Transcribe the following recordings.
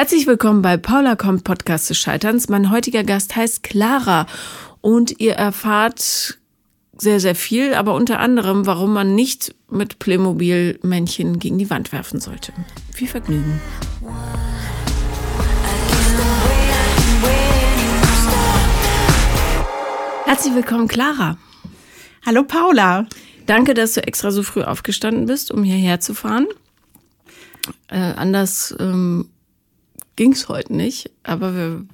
Herzlich willkommen bei Paula kommt Podcast des Scheiterns. Mein heutiger Gast heißt Clara und ihr erfahrt sehr, sehr viel, aber unter anderem, warum man nicht mit Playmobil-Männchen gegen die Wand werfen sollte. Viel Vergnügen. Herzlich willkommen, Clara. Hallo, Paula. Danke, dass du extra so früh aufgestanden bist, um hierher zu fahren. Äh, anders ähm, ging es heute nicht, aber wir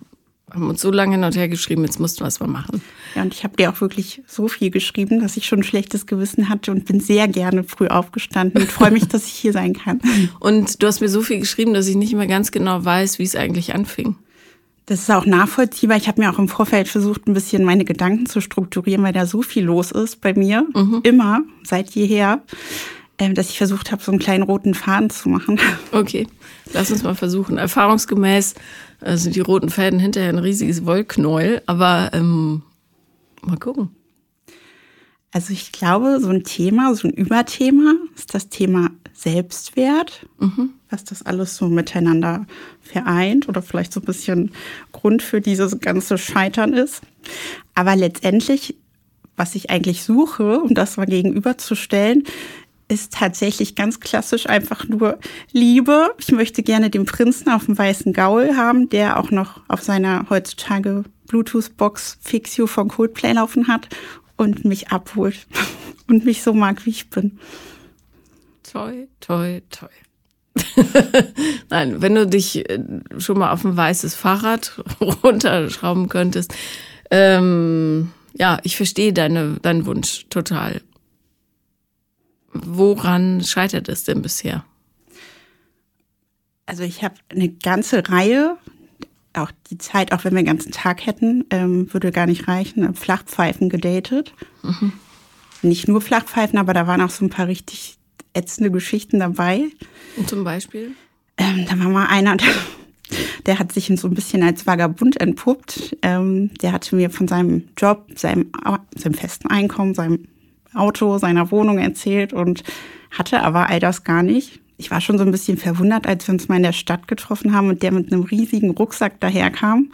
haben uns so lange hin und her geschrieben, jetzt mussten wir es mal machen. Ja, und ich habe dir auch wirklich so viel geschrieben, dass ich schon ein schlechtes Gewissen hatte und bin sehr gerne früh aufgestanden und freue mich, dass ich hier sein kann. Und du hast mir so viel geschrieben, dass ich nicht mehr ganz genau weiß, wie es eigentlich anfing. Das ist auch nachvollziehbar. Ich habe mir auch im Vorfeld versucht, ein bisschen meine Gedanken zu strukturieren, weil da so viel los ist bei mir, mhm. immer, seit jeher. Ähm, dass ich versucht habe, so einen kleinen roten Faden zu machen. Okay, lass uns mal versuchen. Erfahrungsgemäß äh, sind die roten Fäden hinterher ein riesiges Wollknäuel, aber ähm, mal gucken. Also ich glaube, so ein Thema, so ein Überthema ist das Thema Selbstwert, mhm. was das alles so miteinander vereint oder vielleicht so ein bisschen Grund für dieses ganze Scheitern ist. Aber letztendlich, was ich eigentlich suche, um das mal gegenüberzustellen, ist tatsächlich ganz klassisch einfach nur Liebe. Ich möchte gerne den Prinzen auf dem weißen Gaul haben, der auch noch auf seiner heutzutage Bluetooth-Box Fixio von Coldplay laufen hat und mich abholt und mich so mag, wie ich bin. Toi, toi, toi. Nein, wenn du dich äh, schon mal auf ein weißes Fahrrad runterschrauben könntest. Ähm, ja, ich verstehe deine, deinen Wunsch total. Woran scheitert es denn bisher? Also ich habe eine ganze Reihe, auch die Zeit, auch wenn wir den ganzen Tag hätten, ähm, würde gar nicht reichen, Flachpfeifen gedatet. Mhm. Nicht nur Flachpfeifen, aber da waren auch so ein paar richtig ätzende Geschichten dabei. Und zum Beispiel? Ähm, da war mal einer, der, der, hat sich so ein bisschen als Vagabund entpuppt. Ähm, der hatte mir von seinem Job, seinem, seinem festen Einkommen, seinem Auto, seiner Wohnung erzählt und hatte aber all das gar nicht. Ich war schon so ein bisschen verwundert, als wir uns mal in der Stadt getroffen haben und der mit einem riesigen Rucksack daherkam.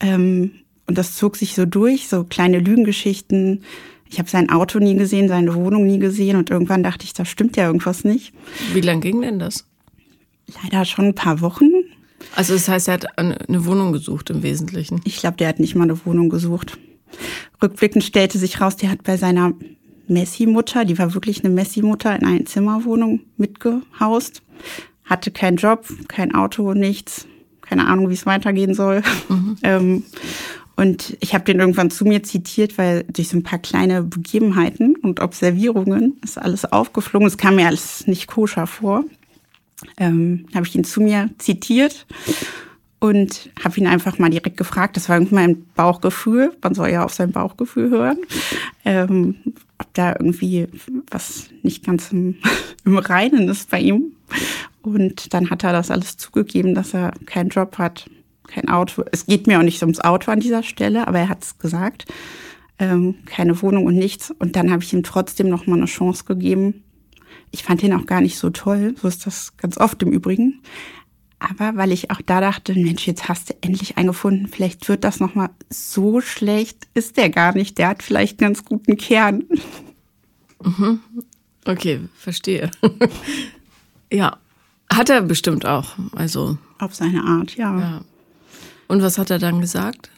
Ähm, und das zog sich so durch, so kleine Lügengeschichten. Ich habe sein Auto nie gesehen, seine Wohnung nie gesehen und irgendwann dachte ich, da stimmt ja irgendwas nicht. Wie lang ging denn das? Leider schon ein paar Wochen. Also das heißt, er hat eine Wohnung gesucht im Wesentlichen? Ich glaube, der hat nicht mal eine Wohnung gesucht. Rückblickend stellte sich raus, der hat bei seiner Messi-Mutter, die war wirklich eine Messi-Mutter in einer Zimmerwohnung mitgehaust, hatte keinen Job, kein Auto, nichts, keine Ahnung, wie es weitergehen soll. Mhm. ähm, und ich habe den irgendwann zu mir zitiert, weil durch so ein paar kleine Begebenheiten und Observierungen ist alles aufgeflogen. Es kam mir alles nicht koscher vor. Ähm, habe ich ihn zu mir zitiert und habe ihn einfach mal direkt gefragt. Das war irgendwie mein Bauchgefühl. Man soll ja auf sein Bauchgefühl hören. Ähm, ob da irgendwie was nicht ganz im, im Reinen ist bei ihm. Und dann hat er das alles zugegeben, dass er keinen Job hat, kein Auto. Es geht mir auch nicht ums Auto an dieser Stelle, aber er hat es gesagt. Ähm, keine Wohnung und nichts. Und dann habe ich ihm trotzdem noch mal eine Chance gegeben. Ich fand ihn auch gar nicht so toll. So ist das ganz oft im Übrigen. Aber weil ich auch da dachte, Mensch, jetzt hast du endlich einen gefunden, vielleicht wird das nochmal so schlecht, ist der gar nicht. Der hat vielleicht einen ganz guten Kern. Mhm. Okay, verstehe. ja, hat er bestimmt auch. Also auf seine Art, ja. ja. Und was hat er dann gesagt?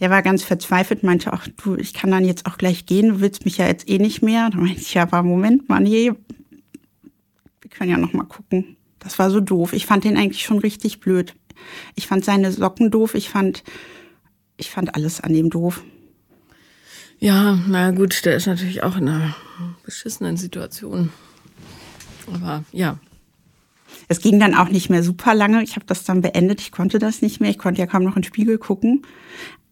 Der war ganz verzweifelt, meinte auch, du, ich kann dann jetzt auch gleich gehen, du willst mich ja jetzt eh nicht mehr. Da meinte ich, ja, aber Moment mal, nee, wir können ja noch mal gucken. Das war so doof. Ich fand den eigentlich schon richtig blöd. Ich fand seine Socken doof. Ich fand, ich fand alles an dem doof. Ja, na gut, der ist natürlich auch in einer beschissenen Situation. Aber ja. Es ging dann auch nicht mehr super lange. Ich habe das dann beendet. Ich konnte das nicht mehr. Ich konnte ja kaum noch in den Spiegel gucken.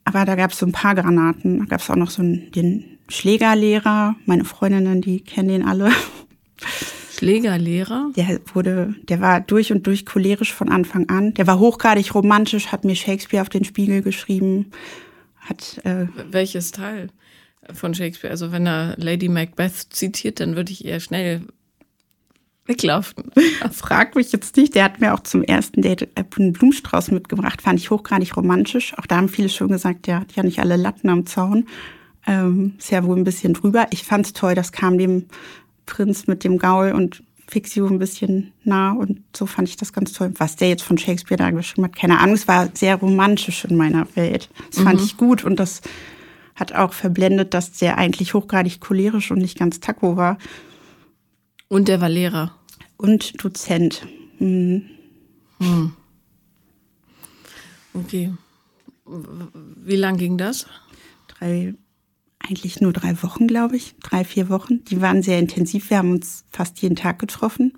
Aber da gab es so ein paar Granaten. Da gab es auch noch so einen, den Schlägerlehrer. Meine Freundinnen, die kennen den alle. Schlägerlehrer? Der wurde, der war durch und durch cholerisch von Anfang an. Der war hochgradig romantisch, hat mir Shakespeare auf den Spiegel geschrieben. Hat, äh, Welches Teil von Shakespeare? Also wenn er Lady Macbeth zitiert, dann würde ich eher schnell weglaufen. Frag mich jetzt nicht. Der hat mir auch zum ersten Date einen Blumenstrauß mitgebracht. Fand ich hochgradig romantisch. Auch da haben viele schon gesagt, der hat ja nicht alle Latten am Zaun. Ähm, ist ja wohl ein bisschen drüber. Ich fand es toll, das kam dem Prinz mit dem Gaul und Fixio ein bisschen nah und so fand ich das ganz toll. Was der jetzt von Shakespeare da geschrieben hat, keine Ahnung, es war sehr romantisch in meiner Welt. Das mhm. fand ich gut und das hat auch verblendet, dass der eigentlich hochgradig cholerisch und nicht ganz taco war. Und der war Lehrer. Und Dozent. Mhm. Hm. Okay. Wie lang ging das? Drei eigentlich nur drei Wochen, glaube ich. Drei, vier Wochen. Die waren sehr intensiv. Wir haben uns fast jeden Tag getroffen.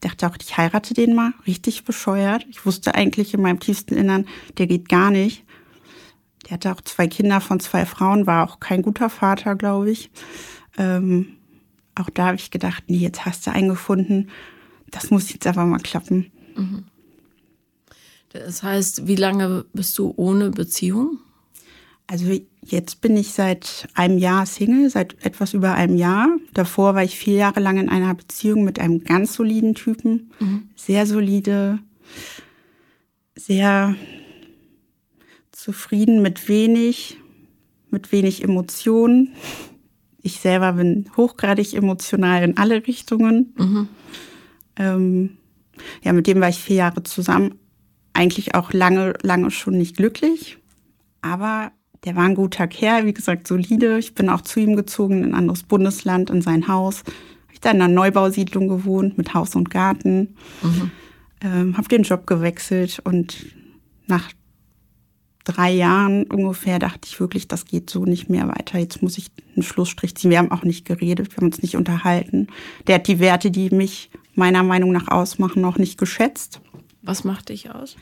Dachte auch, ich heirate den mal. Richtig bescheuert. Ich wusste eigentlich in meinem tiefsten Innern, der geht gar nicht. Der hatte auch zwei Kinder von zwei Frauen, war auch kein guter Vater, glaube ich. Ähm, auch da habe ich gedacht, nee, jetzt hast du einen gefunden. Das muss jetzt aber mal klappen. Mhm. Das heißt, wie lange bist du ohne Beziehung? Also jetzt bin ich seit einem Jahr Single, seit etwas über einem Jahr. Davor war ich vier Jahre lang in einer Beziehung mit einem ganz soliden Typen. Mhm. Sehr solide, sehr zufrieden mit wenig, mit wenig Emotionen. Ich selber bin hochgradig emotional in alle Richtungen. Mhm. Ähm, ja, mit dem war ich vier Jahre zusammen. Eigentlich auch lange, lange schon nicht glücklich. Aber der war ein guter Kerl, wie gesagt, solide. Ich bin auch zu ihm gezogen in ein anderes Bundesland, in sein Haus. Habe ich da in einer Neubausiedlung gewohnt mit Haus und Garten. Mhm. Ähm, habe den Job gewechselt und nach drei Jahren ungefähr dachte ich wirklich, das geht so nicht mehr weiter. Jetzt muss ich einen Schlussstrich ziehen. Wir haben auch nicht geredet, wir haben uns nicht unterhalten. Der hat die Werte, die mich meiner Meinung nach ausmachen, noch nicht geschätzt. Was macht dich aus?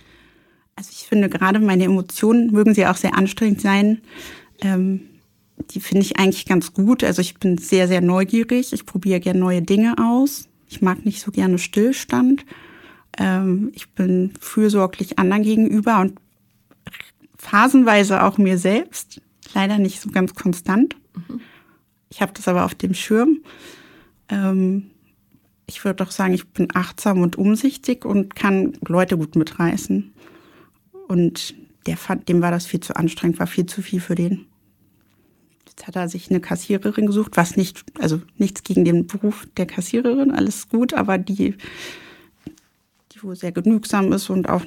Also ich finde gerade meine Emotionen, mögen sie auch sehr anstrengend sein, ähm, die finde ich eigentlich ganz gut. Also ich bin sehr, sehr neugierig. Ich probiere gerne neue Dinge aus. Ich mag nicht so gerne Stillstand. Ähm, ich bin fürsorglich anderen gegenüber und phasenweise auch mir selbst. Leider nicht so ganz konstant. Mhm. Ich habe das aber auf dem Schirm. Ähm, ich würde doch sagen, ich bin achtsam und umsichtig und kann Leute gut mitreißen. Und der fand, dem war das viel zu anstrengend, war viel zu viel für den. Jetzt hat er sich eine Kassiererin gesucht, was nicht, also nichts gegen den Beruf der Kassiererin, alles gut, aber die, die wohl sehr genügsam ist und auch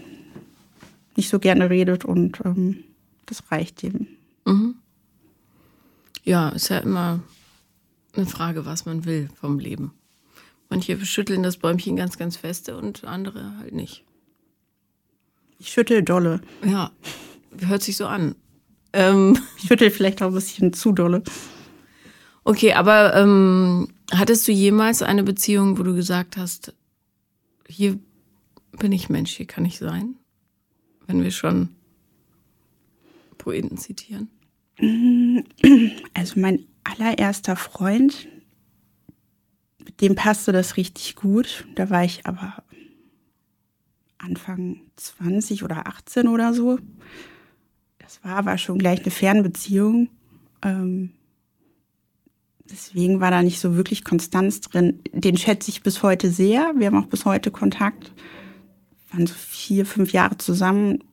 nicht so gerne redet und ähm, das reicht ihm. Mhm. Ja, ist ja immer eine Frage, was man will vom Leben. Manche schütteln das Bäumchen ganz, ganz feste und andere halt nicht. Ich schüttel dolle. Ja, hört sich so an. Ähm, ich schüttel vielleicht auch ein bisschen zu dolle. Okay, aber ähm, hattest du jemals eine Beziehung, wo du gesagt hast, hier bin ich Mensch, hier kann ich sein? Wenn wir schon Poeten zitieren. Also mein allererster Freund, mit dem passte das richtig gut. Da war ich aber Anfang 20 oder 18 oder so. Das war aber schon gleich eine Fernbeziehung. Ähm, deswegen war da nicht so wirklich Konstanz drin. Den schätze ich bis heute sehr. Wir haben auch bis heute Kontakt. Wir waren so vier, fünf Jahre zusammen,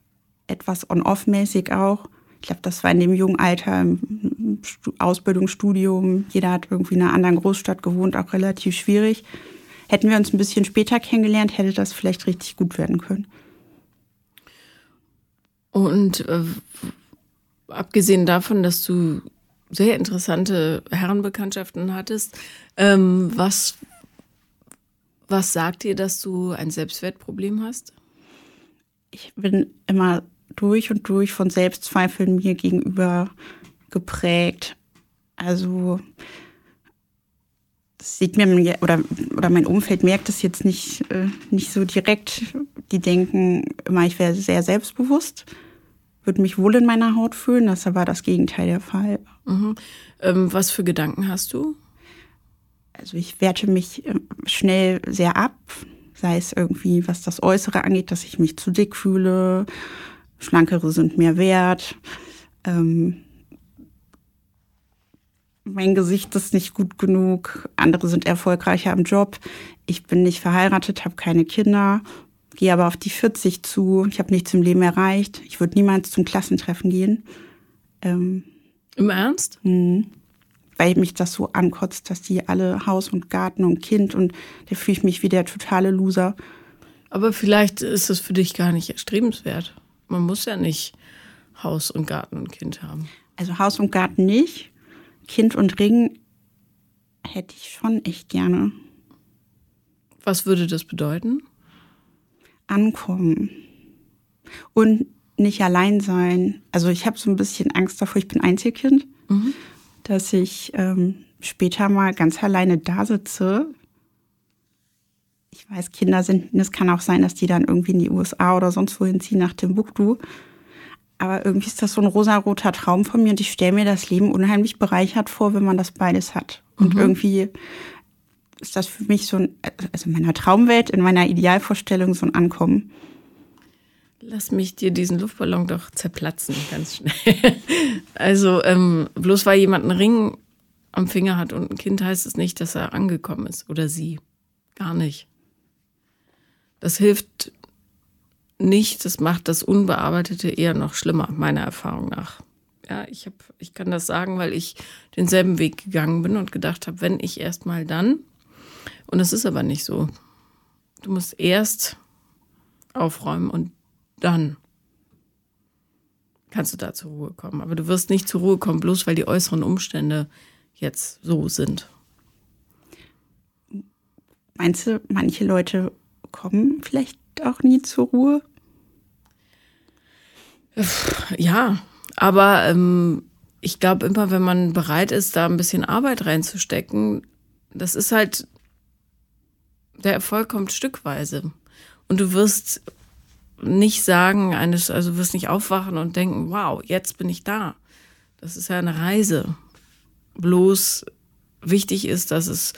etwas on-off-mäßig auch. Ich glaube, das war in dem jungen Alter im Ausbildungsstudium. Jeder hat irgendwie in einer anderen Großstadt gewohnt, auch relativ schwierig. Hätten wir uns ein bisschen später kennengelernt, hätte das vielleicht richtig gut werden können. Und äh, abgesehen davon, dass du sehr interessante Herrenbekanntschaften hattest, ähm, was, was sagt dir, dass du ein Selbstwertproblem hast? Ich bin immer durch und durch von Selbstzweifeln mir gegenüber geprägt. Also das sieht mir oder, oder mein Umfeld merkt das jetzt nicht, äh, nicht so direkt. Die denken immer, ich wäre sehr selbstbewusst, würde mich wohl in meiner Haut fühlen. Das aber das Gegenteil der Fall. Mhm. Ähm, was für Gedanken hast du? Also ich werte mich äh, schnell sehr ab, sei es irgendwie, was das Äußere angeht, dass ich mich zu dick fühle, Schlankere sind mehr wert. Ähm, mein Gesicht ist nicht gut genug, andere sind erfolgreicher im Job, ich bin nicht verheiratet, habe keine Kinder, gehe aber auf die 40 zu, ich habe nichts im Leben erreicht, ich würde niemals zum Klassentreffen gehen. Ähm, Im Ernst? Mh, weil mich das so ankotzt, dass die alle Haus und Garten und Kind und da fühle ich mich wie der totale Loser. Aber vielleicht ist es für dich gar nicht erstrebenswert. Man muss ja nicht Haus und Garten und Kind haben. Also Haus und Garten nicht. Kind und Ring hätte ich schon echt gerne. Was würde das bedeuten? Ankommen. Und nicht allein sein. Also ich habe so ein bisschen Angst davor, ich bin Einzelkind, mhm. dass ich ähm, später mal ganz alleine da sitze. Ich weiß, Kinder sind, es kann auch sein, dass die dann irgendwie in die USA oder sonst wohin ziehen nach Timbuktu. Aber irgendwie ist das so ein rosaroter Traum von mir und ich stelle mir das Leben unheimlich bereichert vor, wenn man das beides hat. Und mhm. irgendwie ist das für mich so ein, also in meiner Traumwelt, in meiner Idealvorstellung so ein Ankommen. Lass mich dir diesen Luftballon doch zerplatzen, ganz schnell. also, ähm, bloß weil jemand einen Ring am Finger hat und ein Kind, heißt es nicht, dass er angekommen ist oder sie. Gar nicht. Das hilft nicht. Das macht das Unbearbeitete eher noch schlimmer, meiner Erfahrung nach. Ja, ich, hab, ich kann das sagen, weil ich denselben Weg gegangen bin und gedacht habe, wenn ich erst mal dann. Und es ist aber nicht so. Du musst erst aufräumen und dann kannst du da zur Ruhe kommen. Aber du wirst nicht zur Ruhe kommen, bloß weil die äußeren Umstände jetzt so sind. Meinst du, manche Leute kommen vielleicht auch nie zur Ruhe? Ja, aber ähm, ich glaube immer, wenn man bereit ist, da ein bisschen Arbeit reinzustecken, das ist halt, der Erfolg kommt stückweise. Und du wirst nicht sagen, eines, also wirst nicht aufwachen und denken, wow, jetzt bin ich da. Das ist ja eine Reise. Bloß wichtig ist, dass es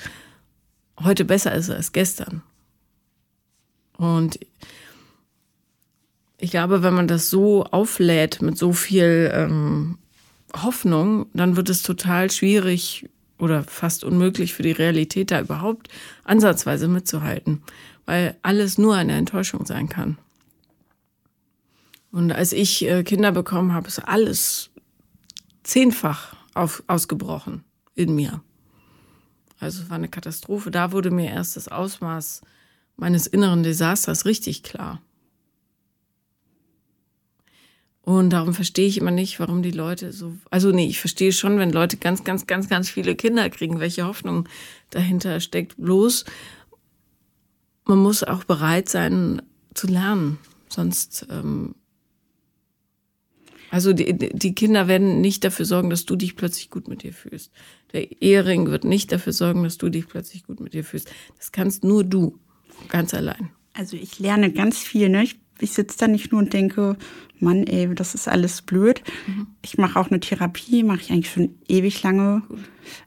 heute besser ist als gestern. Und ich glaube, wenn man das so auflädt mit so viel ähm, Hoffnung, dann wird es total schwierig oder fast unmöglich für die Realität da überhaupt ansatzweise mitzuhalten, weil alles nur eine Enttäuschung sein kann. Und als ich äh, Kinder bekommen habe, ist alles zehnfach auf, ausgebrochen in mir. Also es war eine Katastrophe. Da wurde mir erst das Ausmaß meines inneren Desasters richtig klar. Und darum verstehe ich immer nicht, warum die Leute so, also nee, ich verstehe schon, wenn Leute ganz, ganz, ganz, ganz viele Kinder kriegen, welche Hoffnung dahinter steckt. Bloß, man muss auch bereit sein zu lernen. Sonst, ähm, also die, die Kinder werden nicht dafür sorgen, dass du dich plötzlich gut mit dir fühlst. Der Ehering wird nicht dafür sorgen, dass du dich plötzlich gut mit dir fühlst. Das kannst nur du, ganz allein. Also ich lerne ganz viel, ne? Ich ich sitze da nicht nur und denke, Mann, ey, das ist alles blöd. Mhm. Ich mache auch eine Therapie, mache ich eigentlich schon ewig lange,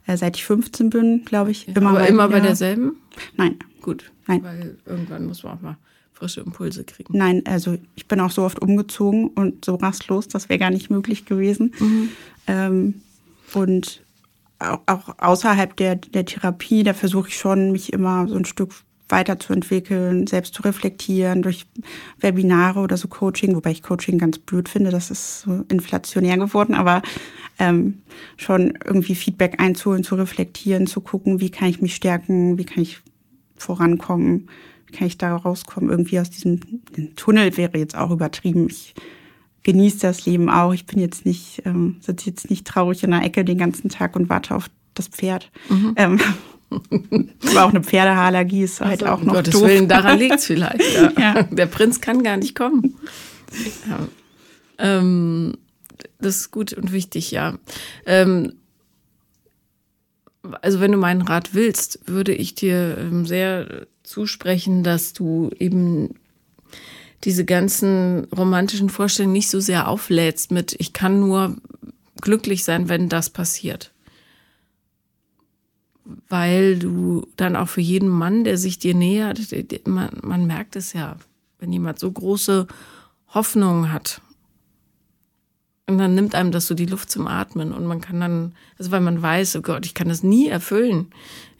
äh, seit ich 15 bin, glaube ich. Ja, immer aber immer bei derselben? Nein. Gut. Nein. Weil irgendwann muss man auch mal frische Impulse kriegen. Nein, also ich bin auch so oft umgezogen und so rastlos, das wäre gar nicht möglich gewesen. Mhm. Ähm, und auch, auch außerhalb der, der Therapie, da versuche ich schon, mich immer so ein Stück weiterzuentwickeln, selbst zu reflektieren durch Webinare oder so Coaching, wobei ich Coaching ganz blöd finde, das ist so inflationär geworden, aber ähm, schon irgendwie Feedback einzuholen, zu reflektieren, zu gucken, wie kann ich mich stärken, wie kann ich vorankommen, wie kann ich da rauskommen, irgendwie aus diesem Tunnel wäre jetzt auch übertrieben. Ich genieße das Leben auch. Ich bin jetzt nicht, ähm, sitze jetzt nicht traurig in der Ecke den ganzen Tag und warte auf das Pferd. Mhm. Ähm, aber auch eine Pferdehaarallergie ist halt also, auch noch um Gottes doof. Willen, daran liegt es vielleicht. Ja. ja. Der Prinz kann gar nicht kommen. Ja. Ähm, das ist gut und wichtig, ja. Ähm, also wenn du meinen Rat willst, würde ich dir ähm, sehr zusprechen, dass du eben diese ganzen romantischen Vorstellungen nicht so sehr auflädst mit, ich kann nur glücklich sein, wenn das passiert weil du dann auch für jeden Mann, der sich dir nähert, man, man merkt es ja, wenn jemand so große Hoffnungen hat, Und dann nimmt einem das so die Luft zum Atmen und man kann dann, also weil man weiß, oh Gott, ich kann das nie erfüllen.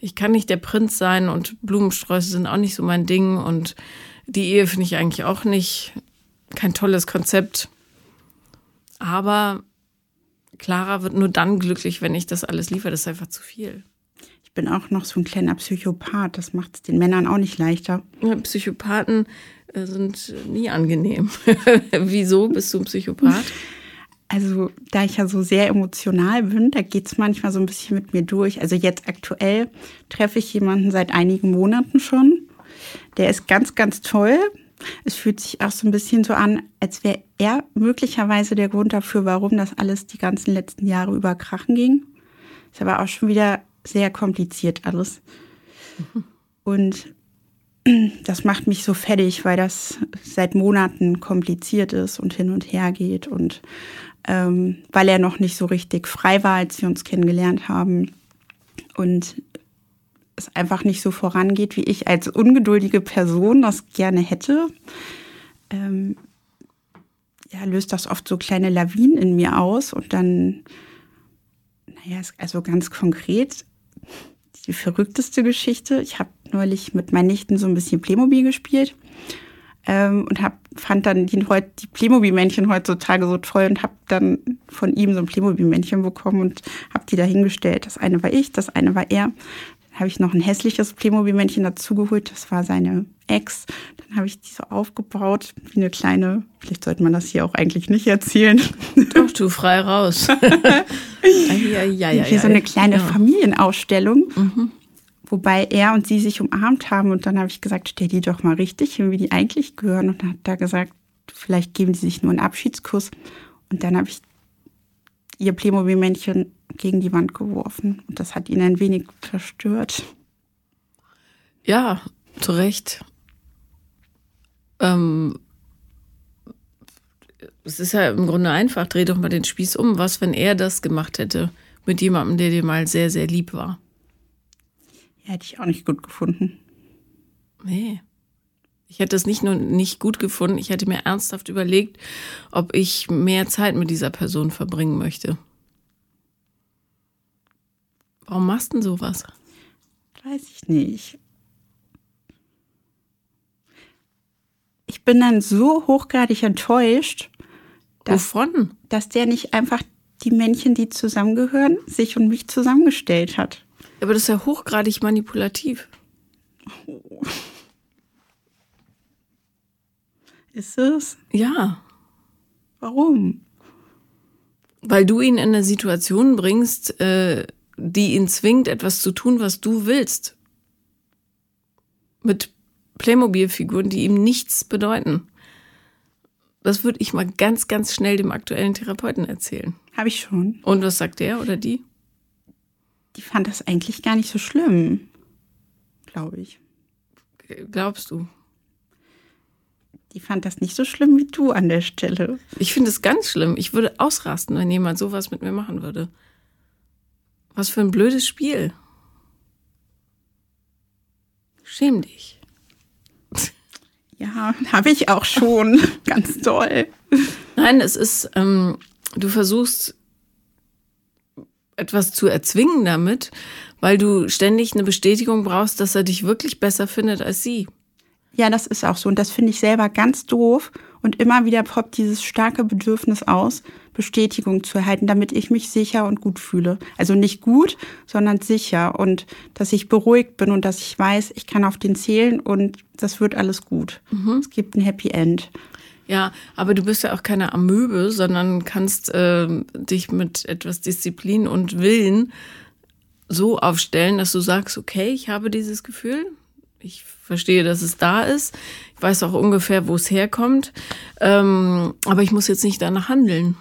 Ich kann nicht der Prinz sein und Blumensträuße sind auch nicht so mein Ding und die Ehe finde ich eigentlich auch nicht kein tolles Konzept. Aber Clara wird nur dann glücklich, wenn ich das alles liefere. Das ist einfach zu viel. Ich bin auch noch so ein kleiner Psychopath. Das macht es den Männern auch nicht leichter. Psychopathen äh, sind nie angenehm. Wieso bist du ein Psychopath? Also, da ich ja so sehr emotional bin, da geht es manchmal so ein bisschen mit mir durch. Also jetzt aktuell treffe ich jemanden seit einigen Monaten schon. Der ist ganz, ganz toll. Es fühlt sich auch so ein bisschen so an, als wäre er möglicherweise der Grund dafür, warum das alles die ganzen letzten Jahre über Krachen ging. Ist aber auch schon wieder sehr kompliziert alles. Und das macht mich so fertig, weil das seit Monaten kompliziert ist und hin und her geht und ähm, weil er noch nicht so richtig frei war, als wir uns kennengelernt haben und es einfach nicht so vorangeht, wie ich als ungeduldige Person das gerne hätte. Ähm, ja, löst das oft so kleine Lawinen in mir aus und dann, naja, also ganz konkret, die verrückteste Geschichte. Ich habe neulich mit meinen Nichten so ein bisschen Playmobil gespielt ähm, und hab, fand dann die, die Playmobil-Männchen heutzutage so toll und habe dann von ihm so ein Playmobil-Männchen bekommen und habe die da hingestellt. Das eine war ich, das eine war er. Habe ich noch ein hässliches Playmobil-Männchen dazugeholt, das war seine Ex. Dann habe ich die so aufgebaut, wie eine kleine, vielleicht sollte man das hier auch eigentlich nicht erzählen. Doch, du frei raus. ja, ja, ja, wie so eine kleine ja. Familienausstellung. Mhm. Wobei er und sie sich umarmt haben und dann habe ich gesagt, stell die doch mal richtig hin, wie die eigentlich gehören. Und dann hat er gesagt, vielleicht geben die sich nur einen Abschiedskuss. Und dann habe ich ihr Playmobil-Männchen gegen die Wand geworfen. Und das hat ihn ein wenig verstört. Ja, zu Recht. Ähm, es ist ja im Grunde einfach, dreh doch mal den Spieß um. Was, wenn er das gemacht hätte mit jemandem, der dir mal sehr, sehr lieb war? Ja, hätte ich auch nicht gut gefunden. Nee. Ich hätte es nicht nur nicht gut gefunden, ich hätte mir ernsthaft überlegt, ob ich mehr Zeit mit dieser Person verbringen möchte. Warum machst du denn sowas? Weiß ich nicht. Ich bin dann so hochgradig enttäuscht, dass, Wovon? dass der nicht einfach die Männchen, die zusammengehören, sich und mich zusammengestellt hat. Aber das ist ja hochgradig manipulativ. Oh. Ist es? Ja. Warum? Weil du ihn in eine Situation bringst, äh, die ihn zwingt, etwas zu tun, was du willst. Mit Playmobil-Figuren, die ihm nichts bedeuten. Das würde ich mal ganz, ganz schnell dem aktuellen Therapeuten erzählen. Habe ich schon. Und was sagt der oder die? Die fand das eigentlich gar nicht so schlimm, glaube ich. Glaubst du? Die fand das nicht so schlimm wie du an der Stelle. Ich finde es ganz schlimm. Ich würde ausrasten, wenn jemand sowas mit mir machen würde. Was für ein blödes Spiel. Schäm dich. Ja, habe ich auch schon. Ganz toll. Nein, es ist, ähm, du versuchst etwas zu erzwingen damit, weil du ständig eine Bestätigung brauchst, dass er dich wirklich besser findet als sie. Ja, das ist auch so. Und das finde ich selber ganz doof. Und immer wieder poppt dieses starke Bedürfnis aus, Bestätigung zu erhalten, damit ich mich sicher und gut fühle. Also nicht gut, sondern sicher. Und dass ich beruhigt bin und dass ich weiß, ich kann auf den zählen und das wird alles gut. Mhm. Es gibt ein Happy End. Ja, aber du bist ja auch keine Amöbe, sondern kannst äh, dich mit etwas Disziplin und Willen so aufstellen, dass du sagst, okay, ich habe dieses Gefühl, ich verstehe, dass es da ist. Weiß auch ungefähr, wo es herkommt. Ähm, aber ich muss jetzt nicht danach handeln.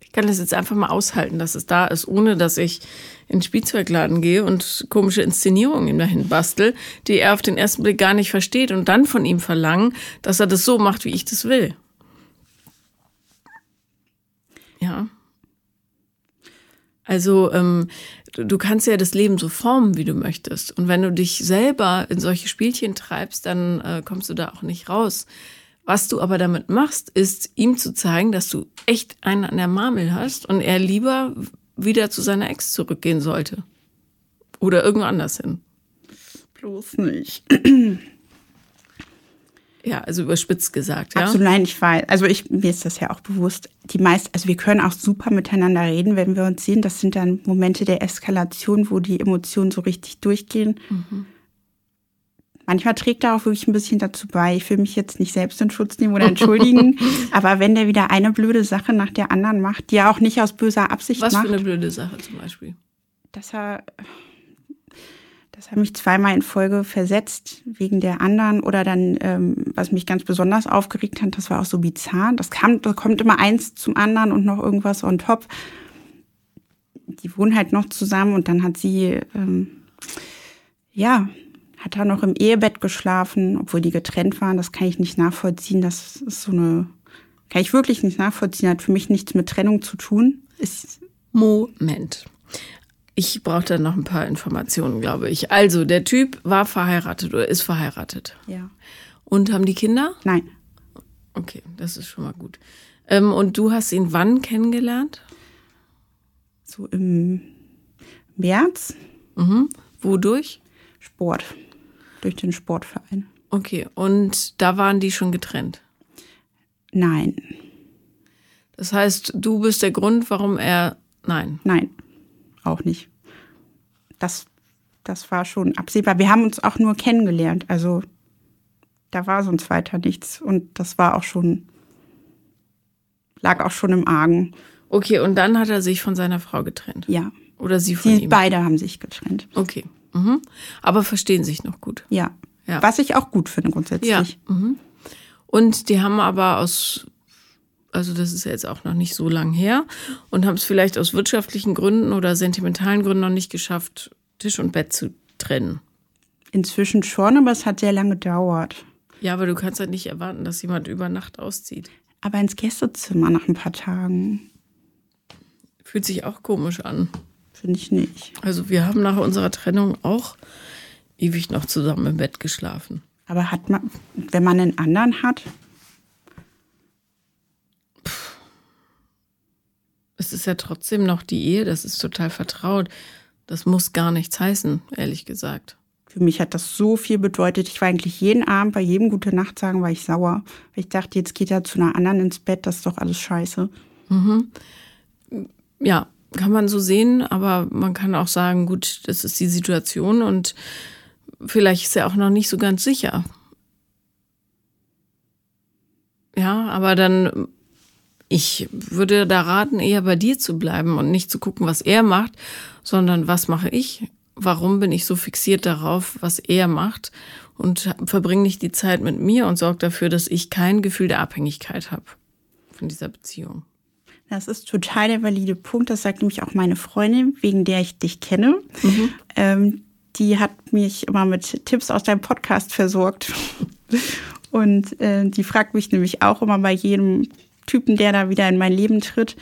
Ich kann das jetzt einfach mal aushalten, dass es da ist, ohne dass ich in den Spielzeugladen gehe und komische Inszenierungen ihm dahin bastel, die er auf den ersten Blick gar nicht versteht und dann von ihm verlangen, dass er das so macht, wie ich das will. Ja. Also ähm, du kannst ja das Leben so formen, wie du möchtest. Und wenn du dich selber in solche Spielchen treibst, dann äh, kommst du da auch nicht raus. Was du aber damit machst, ist ihm zu zeigen, dass du echt einen an der Marmel hast und er lieber wieder zu seiner Ex zurückgehen sollte. Oder irgendwo anders hin. Bloß nicht. Ja, also überspitzt gesagt, ja. Absolut, nein, ich weiß. Also ich, mir ist das ja auch bewusst. Die meist, also wir können auch super miteinander reden, wenn wir uns sehen. Das sind dann Momente der Eskalation, wo die Emotionen so richtig durchgehen. Mhm. Manchmal trägt er auch wirklich ein bisschen dazu bei. Ich will mich jetzt nicht selbst in Schutz nehmen oder entschuldigen. aber wenn der wieder eine blöde Sache nach der anderen macht, die er auch nicht aus böser Absicht Was macht. Was für eine blöde Sache zum Beispiel? Dass er das hat mich zweimal in Folge versetzt wegen der anderen oder dann, ähm, was mich ganz besonders aufgeregt hat, das war auch so bizarr. Das kam, da kommt immer eins zum anderen und noch irgendwas on top. Die wohnen halt noch zusammen und dann hat sie, ähm, ja, hat er noch im Ehebett geschlafen, obwohl die getrennt waren. Das kann ich nicht nachvollziehen. Das ist so eine, kann ich wirklich nicht nachvollziehen. Hat für mich nichts mit Trennung zu tun. Ist Moment. Ich brauche da noch ein paar Informationen, glaube ich. Also, der Typ war verheiratet oder ist verheiratet. Ja. Und haben die Kinder? Nein. Okay, das ist schon mal gut. Ähm, und du hast ihn wann kennengelernt? So im März. Mhm. Wodurch? Sport. Durch den Sportverein. Okay, und da waren die schon getrennt? Nein. Das heißt, du bist der Grund, warum er. Nein. Nein auch nicht. Das, das war schon absehbar. Wir haben uns auch nur kennengelernt. Also da war sonst weiter nichts. Und das war auch schon, lag auch schon im Argen. Okay, und dann hat er sich von seiner Frau getrennt? Ja. Oder sie von die, ihm? Beide haben sich getrennt. Okay. Mhm. Aber verstehen sich noch gut. Ja. ja. Was ich auch gut finde grundsätzlich. Ja. Mhm. Und die haben aber aus also das ist ja jetzt auch noch nicht so lang her, und haben es vielleicht aus wirtschaftlichen Gründen oder sentimentalen Gründen noch nicht geschafft, Tisch und Bett zu trennen. Inzwischen schon, aber es hat sehr lange gedauert. Ja, aber du kannst halt nicht erwarten, dass jemand über Nacht auszieht. Aber ins Gästezimmer nach ein paar Tagen. Fühlt sich auch komisch an. Finde ich nicht. Also wir haben nach unserer Trennung auch ewig noch zusammen im Bett geschlafen. Aber hat man, wenn man einen anderen hat, es ist ja trotzdem noch die Ehe, das ist total vertraut. Das muss gar nichts heißen, ehrlich gesagt. Für mich hat das so viel bedeutet. Ich war eigentlich jeden Abend bei jedem Gute Nacht sagen, war ich sauer. Weil ich dachte, jetzt geht er zu einer anderen ins Bett, das ist doch alles scheiße. Mhm. Ja, kann man so sehen, aber man kann auch sagen, gut, das ist die Situation und vielleicht ist er auch noch nicht so ganz sicher. Ja, aber dann ich würde da raten, eher bei dir zu bleiben und nicht zu gucken, was er macht, sondern was mache ich? Warum bin ich so fixiert darauf, was er macht? Und verbringe nicht die Zeit mit mir und sorge dafür, dass ich kein Gefühl der Abhängigkeit habe von dieser Beziehung. Das ist total der valide Punkt. Das sagt nämlich auch meine Freundin, wegen der ich dich kenne. Mhm. Ähm, die hat mich immer mit Tipps aus deinem Podcast versorgt. Und äh, die fragt mich nämlich auch immer bei jedem Typen, der da wieder in mein Leben tritt.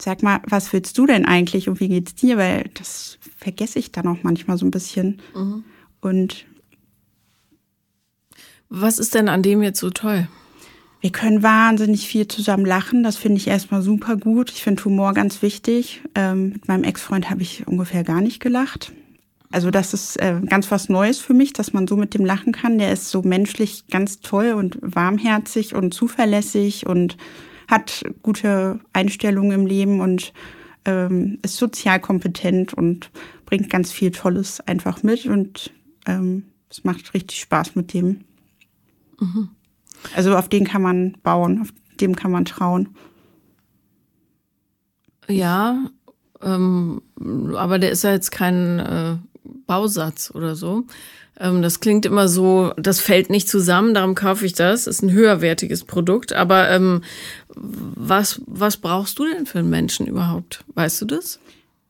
Sag mal, was willst du denn eigentlich und wie geht's dir? Weil das vergesse ich dann auch manchmal so ein bisschen. Mhm. Und was ist denn an dem jetzt so toll? Wir können wahnsinnig viel zusammen lachen. Das finde ich erstmal super gut. Ich finde Humor ganz wichtig. Ähm, mit meinem Ex-Freund habe ich ungefähr gar nicht gelacht. Also das ist äh, ganz was Neues für mich, dass man so mit dem lachen kann. Der ist so menschlich ganz toll und warmherzig und zuverlässig und hat gute Einstellungen im Leben und ähm, ist sozial kompetent und bringt ganz viel Tolles einfach mit und ähm, es macht richtig Spaß mit dem. Mhm. Also auf den kann man bauen, auf dem kann man trauen. Ja, ähm, aber der ist ja jetzt kein äh, Bausatz oder so. Ähm, das klingt immer so, das fällt nicht zusammen, darum kaufe ich das. Ist ein höherwertiges Produkt. Aber ähm, was, was brauchst du denn für einen Menschen überhaupt? Weißt du das?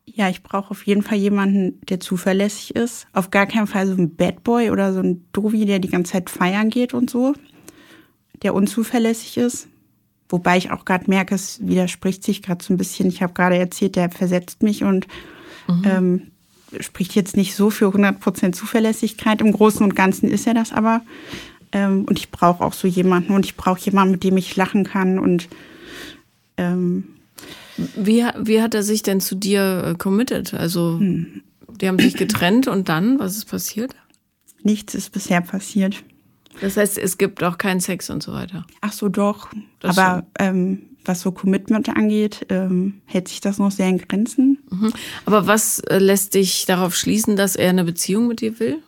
Ja, ich brauche auf jeden Fall jemanden, der zuverlässig ist. Auf gar keinen Fall so ein Bad Boy oder so ein Dovi, der die ganze Zeit feiern geht und so. Der unzuverlässig ist. Wobei ich auch gerade merke, es widerspricht sich gerade so ein bisschen. Ich habe gerade erzählt, der versetzt mich und mhm. ähm, spricht jetzt nicht so für 100% Zuverlässigkeit. Im Großen und Ganzen ist er das aber. Ähm, und ich brauche auch so jemanden und ich brauche jemanden, mit dem ich lachen kann und ähm, wie, wie hat er sich denn zu dir äh, committed? Also, hm. die haben sich getrennt und dann, was ist passiert? Nichts ist bisher passiert. Das heißt, es gibt auch keinen Sex und so weiter. Ach so, doch. Das Aber ähm, was so Commitment angeht, ähm, hält sich das noch sehr in Grenzen. Mhm. Aber was äh, lässt dich darauf schließen, dass er eine Beziehung mit dir will?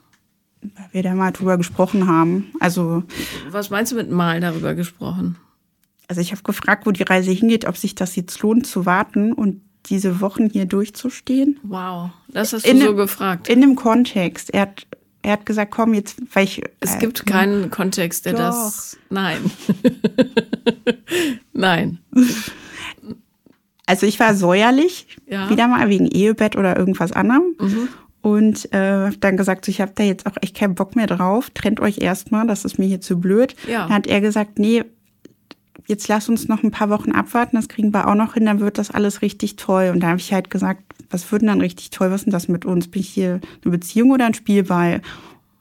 Weil wir da mal drüber gesprochen haben. Also. Was meinst du mit mal darüber gesprochen? Also ich habe gefragt, wo die Reise hingeht, ob sich das jetzt lohnt zu warten und diese Wochen hier durchzustehen. Wow, das hast du in so dem, gefragt. In dem Kontext. Er hat, er hat gesagt, komm jetzt, weil ich. Es äh, gibt keinen Kontext, der doch. das. Nein. Nein. Also ich war säuerlich, ja. wieder mal wegen Ehebett oder irgendwas anderem. Mhm. Und äh, dann gesagt, so, ich habe da jetzt auch echt keinen Bock mehr drauf. Trennt euch erstmal, das ist mir hier zu blöd. Ja. Dann hat er gesagt, nee, jetzt lass uns noch ein paar Wochen abwarten, das kriegen wir auch noch hin, dann wird das alles richtig toll. Und da habe ich halt gesagt, was wird denn dann richtig toll, was ist denn das mit uns? Bin ich hier eine Beziehung oder ein Spielball?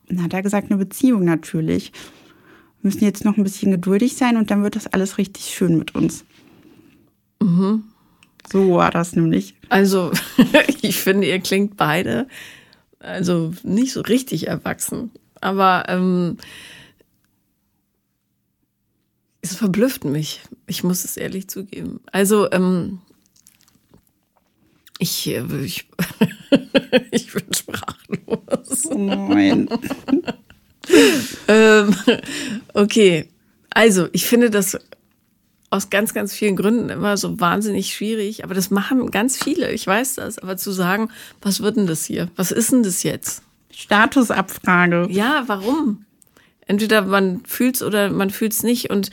Und dann hat er gesagt, eine Beziehung natürlich. Wir müssen jetzt noch ein bisschen geduldig sein und dann wird das alles richtig schön mit uns. Mhm. So war das nämlich. Also, ich finde, ihr klingt beide also nicht so richtig erwachsen. Aber ähm, es verblüfft mich. Ich muss es ehrlich zugeben. Also, ähm, ich, äh, ich, ich bin sprachlos. Oh nein. ähm, okay, also ich finde das aus ganz, ganz vielen Gründen immer so wahnsinnig schwierig, aber das machen ganz viele, ich weiß das, aber zu sagen, was wird denn das hier? Was ist denn das jetzt? Statusabfrage. Ja, warum? Entweder man fühlt's oder man fühlt's nicht. Und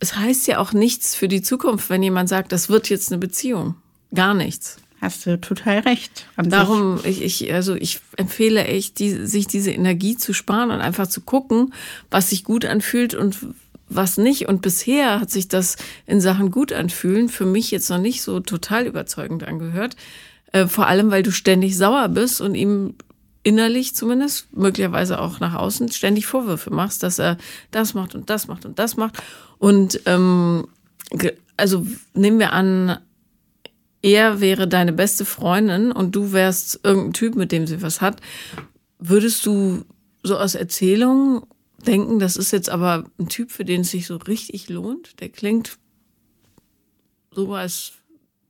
es heißt ja auch nichts für die Zukunft, wenn jemand sagt, das wird jetzt eine Beziehung. Gar nichts. Hast du total recht. Darum, ich, ich, also ich empfehle echt, die, sich diese Energie zu sparen und einfach zu gucken, was sich gut anfühlt und was nicht. Und bisher hat sich das in Sachen gut anfühlen für mich jetzt noch nicht so total überzeugend angehört. Äh, vor allem, weil du ständig sauer bist und ihm innerlich zumindest, möglicherweise auch nach außen, ständig Vorwürfe machst, dass er das macht und das macht und das macht. Und ähm, also nehmen wir an, er wäre deine beste Freundin und du wärst irgendein Typ, mit dem sie was hat. Würdest du so aus Erzählungen denken, das ist jetzt aber ein Typ, für den es sich so richtig lohnt? Der klingt so, als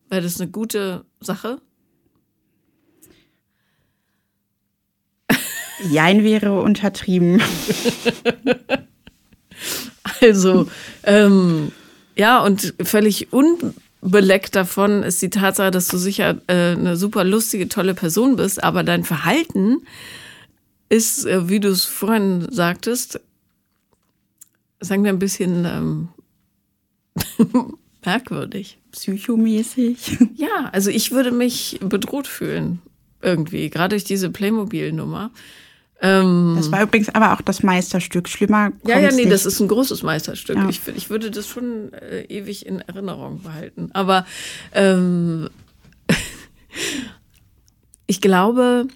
wäre das eine gute Sache. Jein wäre untertrieben. also, ähm, ja, und völlig unbeleckt davon ist die Tatsache, dass du sicher äh, eine super lustige, tolle Person bist, aber dein Verhalten ist, äh, wie du es vorhin sagtest, sagen wir ein bisschen ähm, merkwürdig. Psychomäßig. Ja, also ich würde mich bedroht fühlen irgendwie, gerade durch diese Playmobil-Nummer. Ähm, das war übrigens aber auch das Meisterstück. Schlimmer. Ja, ja, nee, nicht. das ist ein großes Meisterstück. Ja. Ich, ich würde das schon äh, ewig in Erinnerung behalten. Aber ähm, ich glaube,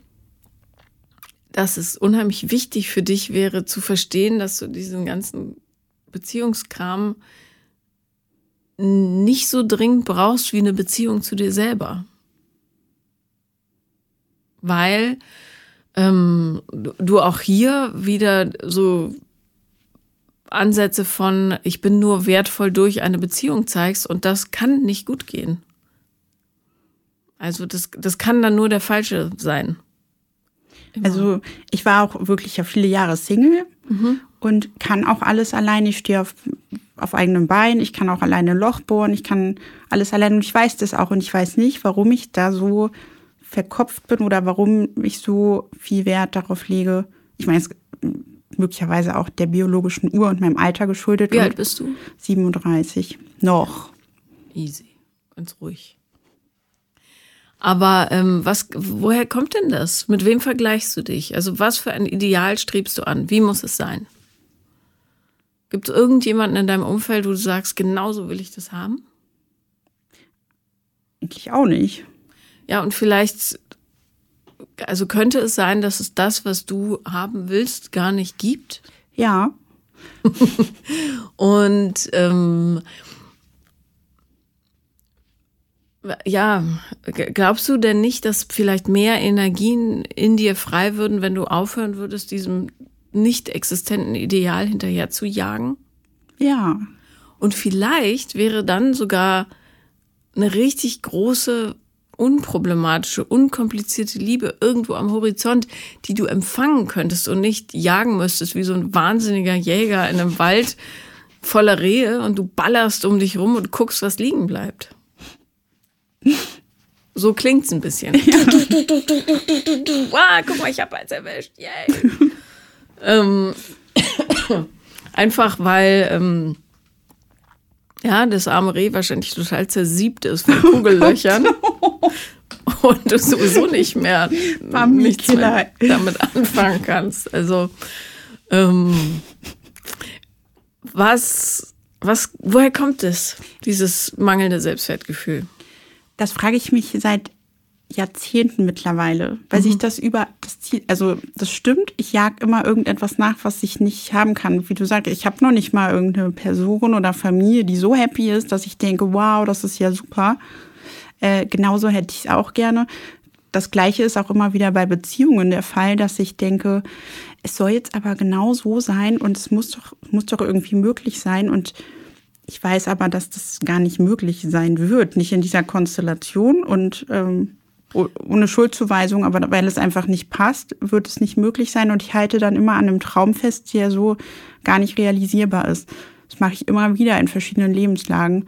dass es unheimlich wichtig für dich wäre, zu verstehen, dass du diesen ganzen Beziehungskram nicht so dringend brauchst wie eine Beziehung zu dir selber weil ähm, du auch hier wieder so Ansätze von ich bin nur wertvoll durch eine Beziehung zeigst und das kann nicht gut gehen. Also das, das kann dann nur der Falsche sein. Immer. Also ich war auch wirklich ja viele Jahre Single mhm. und kann auch alles alleine. Ich stehe auf, auf eigenem Bein, ich kann auch alleine ein Loch bohren, ich kann alles alleine und ich weiß das auch und ich weiß nicht, warum ich da so verkopft bin oder warum ich so viel Wert darauf lege. Ich meine, es ist möglicherweise auch der biologischen Uhr und meinem Alter geschuldet. Wie alt bist du? 37. Noch. Easy. Ganz ruhig. Aber ähm, was, woher kommt denn das? Mit wem vergleichst du dich? Also was für ein Ideal strebst du an? Wie muss es sein? Gibt es irgendjemanden in deinem Umfeld, wo du sagst, genauso will ich das haben? Eigentlich auch nicht. Ja, und vielleicht, also könnte es sein, dass es das, was du haben willst, gar nicht gibt? Ja, und ähm, ja, glaubst du denn nicht, dass vielleicht mehr Energien in dir frei würden, wenn du aufhören würdest, diesem nicht existenten Ideal hinterher zu jagen? Ja. Und vielleicht wäre dann sogar eine richtig große, unproblematische, unkomplizierte Liebe irgendwo am Horizont, die du empfangen könntest und nicht jagen müsstest wie so ein wahnsinniger Jäger in einem Wald voller Rehe und du ballerst um dich rum und guckst, was liegen bleibt. So klingt's ein bisschen. Ja. Du, du, du, du, du, du, du. Wow, guck mal, ich habe eins erwischt. Yay. ähm, einfach weil ähm, ja, das arme Reh wahrscheinlich total zersiebt ist von Kugellöchern. und du sowieso nicht mehr, nichts mehr damit anfangen kannst. Also ähm, was, was, woher kommt es, dieses mangelnde Selbstwertgefühl? Das frage ich mich seit Jahrzehnten mittlerweile, weil mhm. sich das über das Ziel, also das stimmt, ich jag immer irgendetwas nach, was ich nicht haben kann. Wie du sagst, ich habe noch nicht mal irgendeine Person oder Familie, die so happy ist, dass ich denke, wow, das ist ja super. Äh, genauso hätte ich es auch gerne. Das Gleiche ist auch immer wieder bei Beziehungen der Fall, dass ich denke, es soll jetzt aber genau so sein und es muss doch, muss doch irgendwie möglich sein und ich weiß aber, dass das gar nicht möglich sein wird, nicht in dieser Konstellation und ähm, ohne Schuldzuweisung, aber weil es einfach nicht passt, wird es nicht möglich sein. Und ich halte dann immer an einem Traum fest, der so gar nicht realisierbar ist. Das mache ich immer wieder in verschiedenen Lebenslagen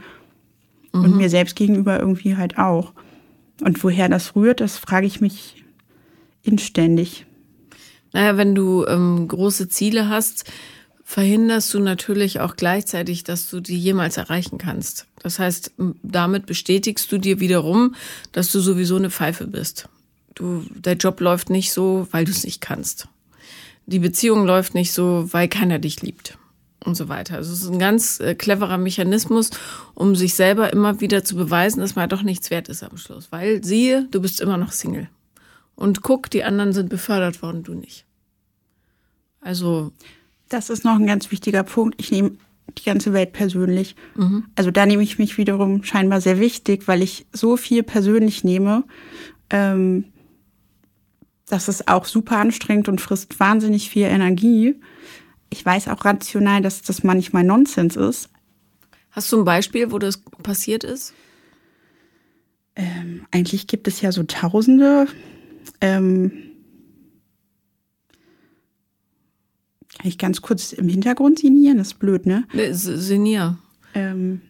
mhm. und mir selbst gegenüber irgendwie halt auch. Und woher das rührt, das frage ich mich inständig. Naja, wenn du ähm, große Ziele hast, verhinderst du natürlich auch gleichzeitig, dass du die jemals erreichen kannst. Das heißt, damit bestätigst du dir wiederum, dass du sowieso eine Pfeife bist. Du, der Job läuft nicht so, weil du es nicht kannst. Die Beziehung läuft nicht so, weil keiner dich liebt und so weiter. Also es ist ein ganz äh, cleverer Mechanismus, um sich selber immer wieder zu beweisen, dass man doch nichts wert ist am Schluss. Weil siehe, du bist immer noch Single. Und guck, die anderen sind befördert worden, du nicht. Also das ist noch ein ganz wichtiger Punkt. Ich nehme die ganze Welt persönlich. Mhm. Also da nehme ich mich wiederum scheinbar sehr wichtig, weil ich so viel persönlich nehme. Ähm, das ist auch super anstrengend und frisst wahnsinnig viel Energie. Ich weiß auch rational, dass das manchmal Nonsens ist. Hast du ein Beispiel, wo das passiert ist? Ähm, eigentlich gibt es ja so Tausende. Ähm, Kann ich ganz kurz im Hintergrund sinnieren? Das ist blöd, ne? Sinnier. Ähm.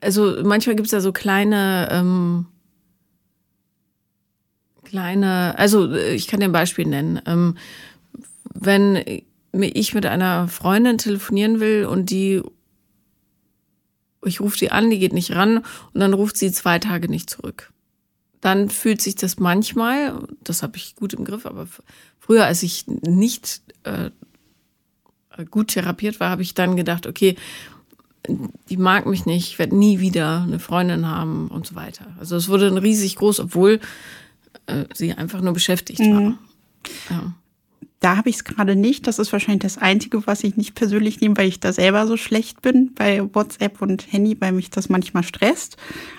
Also manchmal gibt es ja so kleine, ähm, kleine, also ich kann dir ein Beispiel nennen. Ähm, wenn ich mit einer Freundin telefonieren will und die, ich rufe die an, die geht nicht ran und dann ruft sie zwei Tage nicht zurück. Dann fühlt sich das manchmal, das habe ich gut im Griff, aber früher, als ich nicht äh, gut therapiert war, habe ich dann gedacht, okay, die mag mich nicht, ich werde nie wieder eine Freundin haben und so weiter. Also es wurde riesig groß, obwohl äh, sie einfach nur beschäftigt mhm. war. Ja. Da habe ich es gerade nicht. Das ist wahrscheinlich das Einzige, was ich nicht persönlich nehme, weil ich da selber so schlecht bin bei WhatsApp und Handy, weil mich das manchmal stresst.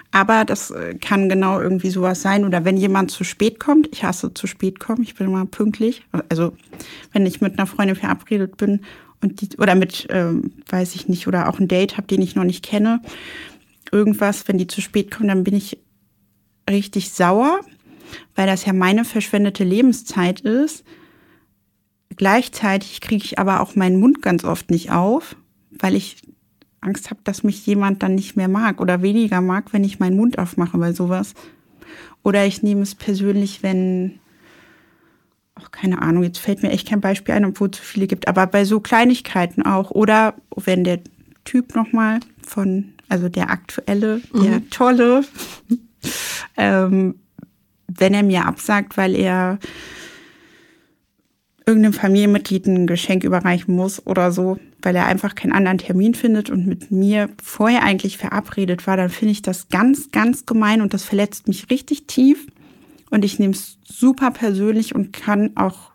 Aber das äh, kann genau irgendwie sowas sein. Oder wenn jemand zu spät kommt, ich hasse zu spät kommen, ich bin immer pünktlich. Also wenn ich mit einer Freundin verabredet bin und die, oder mit, ähm, weiß ich nicht, oder auch ein Date habe, den ich noch nicht kenne, irgendwas, wenn die zu spät kommen, dann bin ich richtig sauer, weil das ja meine verschwendete Lebenszeit ist. Gleichzeitig kriege ich aber auch meinen Mund ganz oft nicht auf, weil ich Angst habe, dass mich jemand dann nicht mehr mag oder weniger mag, wenn ich meinen Mund aufmache bei sowas. Oder ich nehme es persönlich, wenn ach, keine Ahnung, jetzt fällt mir echt kein Beispiel ein, obwohl es zu viele gibt, aber bei so Kleinigkeiten auch. Oder wenn der Typ nochmal von, also der aktuelle, der mhm. tolle, ähm, wenn er mir absagt, weil er irgendeinem Familienmitglied ein Geschenk überreichen muss oder so, weil er einfach keinen anderen Termin findet und mit mir vorher eigentlich verabredet war, dann finde ich das ganz, ganz gemein und das verletzt mich richtig tief. Und ich nehme es super persönlich und kann auch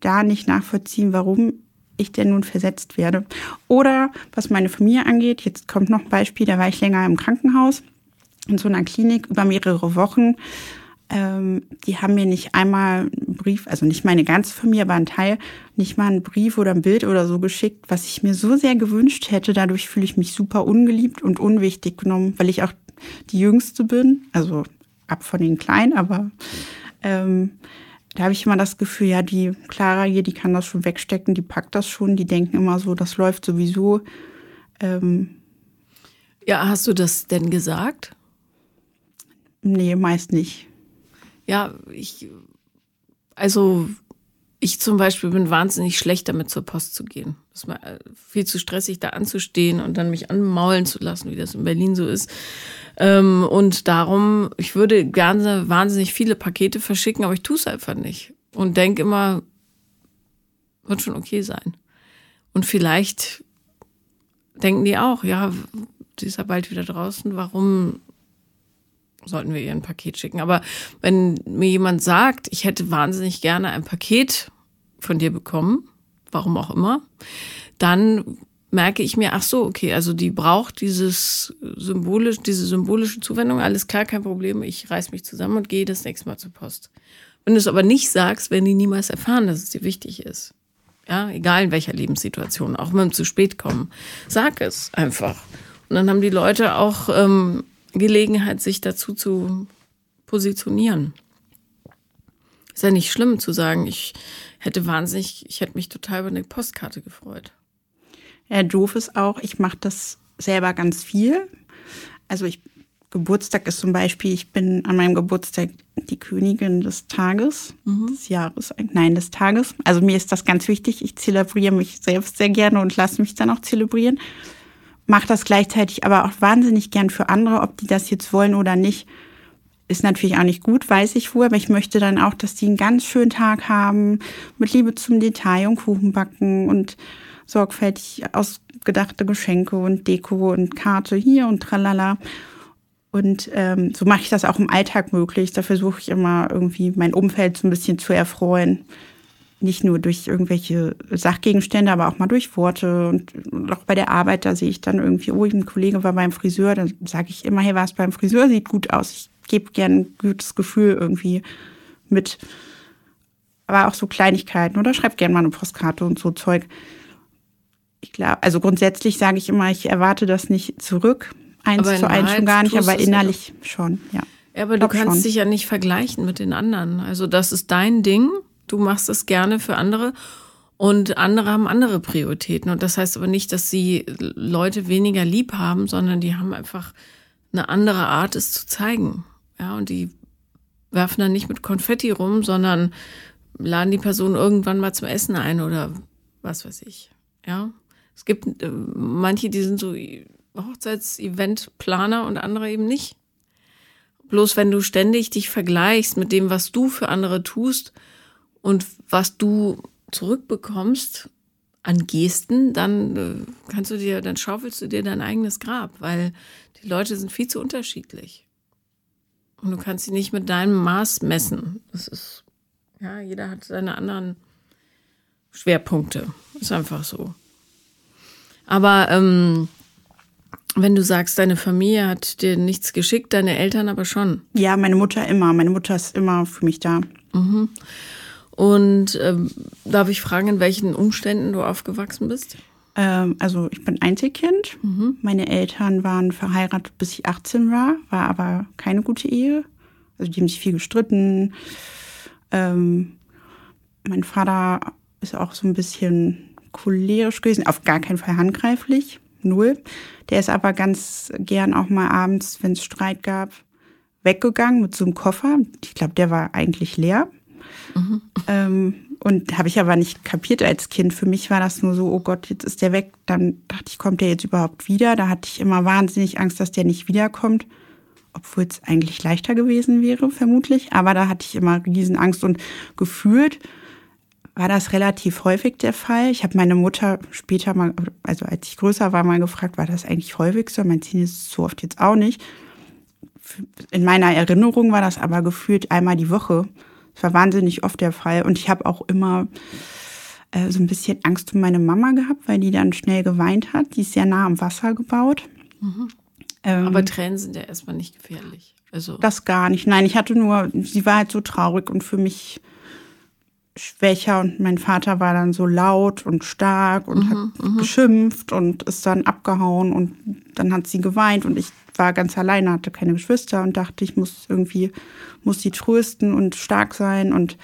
da nicht nachvollziehen, warum ich denn nun versetzt werde. Oder was meine Familie angeht, jetzt kommt noch ein Beispiel, da war ich länger im Krankenhaus in so einer Klinik über mehrere Wochen. Ähm, die haben mir nicht einmal einen Brief, also nicht meine ganze Familie, aber ein Teil, nicht mal einen Brief oder ein Bild oder so geschickt, was ich mir so sehr gewünscht hätte. Dadurch fühle ich mich super ungeliebt und unwichtig genommen, weil ich auch die Jüngste bin, also ab von den Kleinen, aber ähm, da habe ich immer das Gefühl, ja, die Clara hier, die kann das schon wegstecken, die packt das schon, die denken immer so, das läuft sowieso. Ähm, ja, hast du das denn gesagt? Nee, meist nicht. Ja, ich, also ich zum Beispiel bin wahnsinnig schlecht damit zur Post zu gehen. Das ist mir viel zu stressig, da anzustehen und dann mich anmaulen zu lassen, wie das in Berlin so ist. Ähm, und darum, ich würde gerne wahnsinnig viele Pakete verschicken, aber ich tue es einfach nicht. Und denke immer, wird schon okay sein. Und vielleicht denken die auch, ja, sie ist ja bald wieder draußen, warum sollten wir ihr ein Paket schicken? Aber wenn mir jemand sagt, ich hätte wahnsinnig gerne ein Paket von dir bekommen, warum auch immer, dann merke ich mir, ach so, okay, also die braucht dieses symbolisch, diese symbolische Zuwendung, alles klar, kein Problem, ich reiß mich zusammen und gehe das nächste Mal zur Post. Wenn du es aber nicht sagst, werden die niemals erfahren, dass es dir wichtig ist. Ja, egal in welcher Lebenssituation, auch mit dem zu spät kommen. Sag es einfach. Und dann haben die Leute auch ähm, Gelegenheit, sich dazu zu positionieren. Ist ja nicht schlimm zu sagen, ich hätte wahnsinnig, ich hätte mich total über eine Postkarte gefreut. Ja, doof ist auch, ich mache das selber ganz viel. Also ich Geburtstag ist zum Beispiel, ich bin an meinem Geburtstag die Königin des Tages, mhm. des Jahres, nein, des Tages. Also mir ist das ganz wichtig. Ich zelebriere mich selbst sehr gerne und lasse mich dann auch zelebrieren. Mache das gleichzeitig aber auch wahnsinnig gern für andere, ob die das jetzt wollen oder nicht. Ist natürlich auch nicht gut, weiß ich wohl, aber ich möchte dann auch, dass die einen ganz schönen Tag haben, mit Liebe zum Detail und Kuchen backen und sorgfältig ausgedachte Geschenke und Deko und Karte hier und tralala. Und ähm, so mache ich das auch im Alltag möglich. Da versuche ich immer irgendwie mein Umfeld so ein bisschen zu erfreuen. Nicht nur durch irgendwelche Sachgegenstände, aber auch mal durch Worte. Und, auch bei der Arbeit, da sehe ich dann irgendwie, oh, ein Kollege war beim Friseur. Dann sage ich immer, hey, was beim Friseur sieht gut aus. Ich gebe gern ein gutes Gefühl irgendwie mit. Aber auch so Kleinigkeiten. Oder schreib gern mal eine Postkarte und so Zeug ich glaube, also grundsätzlich sage ich immer, ich erwarte das nicht zurück. Eins zu eins schon gar nicht, aber innerlich ja schon, ja. Ja, aber du kannst schon. dich ja nicht vergleichen mit den anderen. Also das ist dein Ding. Du machst es gerne für andere. Und andere haben andere Prioritäten. Und das heißt aber nicht, dass sie Leute weniger lieb haben, sondern die haben einfach eine andere Art, es zu zeigen. Ja, und die werfen dann nicht mit Konfetti rum, sondern laden die Person irgendwann mal zum Essen ein oder was weiß ich. Ja. Es gibt äh, manche, die sind so Hochzeitseventplaner und andere eben nicht. Bloß wenn du ständig dich vergleichst mit dem, was du für andere tust und was du zurückbekommst an Gesten, dann äh, kannst du dir, dann schaufelst du dir dein eigenes Grab, weil die Leute sind viel zu unterschiedlich. Und du kannst sie nicht mit deinem Maß messen. Das ist, ja, jeder hat seine anderen Schwerpunkte. Ist einfach so. Aber ähm, wenn du sagst, deine Familie hat dir nichts geschickt, deine Eltern aber schon. Ja, meine Mutter immer. Meine Mutter ist immer für mich da. Mhm. Und ähm, darf ich fragen, in welchen Umständen du aufgewachsen bist? Ähm, also ich bin Einzelkind. Mhm. Meine Eltern waren verheiratet, bis ich 18 war, war aber keine gute Ehe. Also die haben sich viel gestritten. Ähm, mein Vater ist auch so ein bisschen cholerisch gewesen, auf gar keinen Fall handgreiflich, null. Der ist aber ganz gern auch mal abends, wenn es Streit gab, weggegangen mit so einem Koffer. Ich glaube, der war eigentlich leer. Mhm. Ähm, und habe ich aber nicht kapiert als Kind. Für mich war das nur so, oh Gott, jetzt ist der weg. Dann dachte ich, kommt der jetzt überhaupt wieder? Da hatte ich immer wahnsinnig Angst, dass der nicht wiederkommt. Obwohl es eigentlich leichter gewesen wäre, vermutlich. Aber da hatte ich immer riesen Angst und gefühlt war das relativ häufig der Fall. Ich habe meine Mutter später mal, also als ich größer war, mal gefragt, war das eigentlich häufig so? Mein Ziel ist so oft jetzt auch nicht. In meiner Erinnerung war das aber gefühlt einmal die Woche. Das war wahnsinnig oft der Fall. Und ich habe auch immer äh, so ein bisschen Angst um meine Mama gehabt, weil die dann schnell geweint hat. Die ist sehr nah am Wasser gebaut. Mhm. Ähm, Aber Tränen sind ja erstmal nicht gefährlich. Also das gar nicht. Nein, ich hatte nur, sie war halt so traurig und für mich schwächer und mein Vater war dann so laut und stark und mhm, hat mhm. geschimpft und ist dann abgehauen und dann hat sie geweint und ich war ganz alleine, hatte keine Geschwister und dachte, ich muss irgendwie, muss sie trösten und stark sein und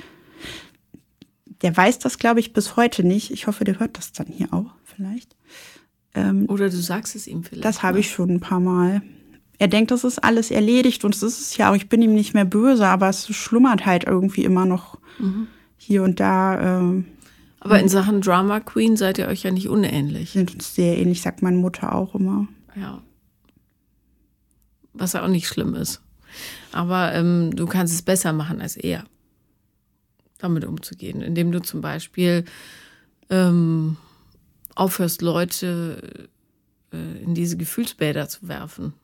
der weiß das, glaube ich, bis heute nicht. Ich hoffe, der hört das dann hier auch vielleicht. Ähm, Oder du sagst es ihm vielleicht. Das habe ich schon ein paar Mal. Er denkt, das ist alles erledigt und es ist es ja auch. Ich bin ihm nicht mehr böse, aber es schlummert halt irgendwie immer noch mhm. hier und da. Ähm, aber in Sachen Drama Queen seid ihr euch ja nicht unähnlich. Sind uns sehr ähnlich, sagt meine Mutter auch immer. Ja. Was ja auch nicht schlimm ist. Aber ähm, du kannst es besser machen als er damit umzugehen, indem du zum Beispiel ähm, aufhörst, Leute äh, in diese Gefühlsbäder zu werfen.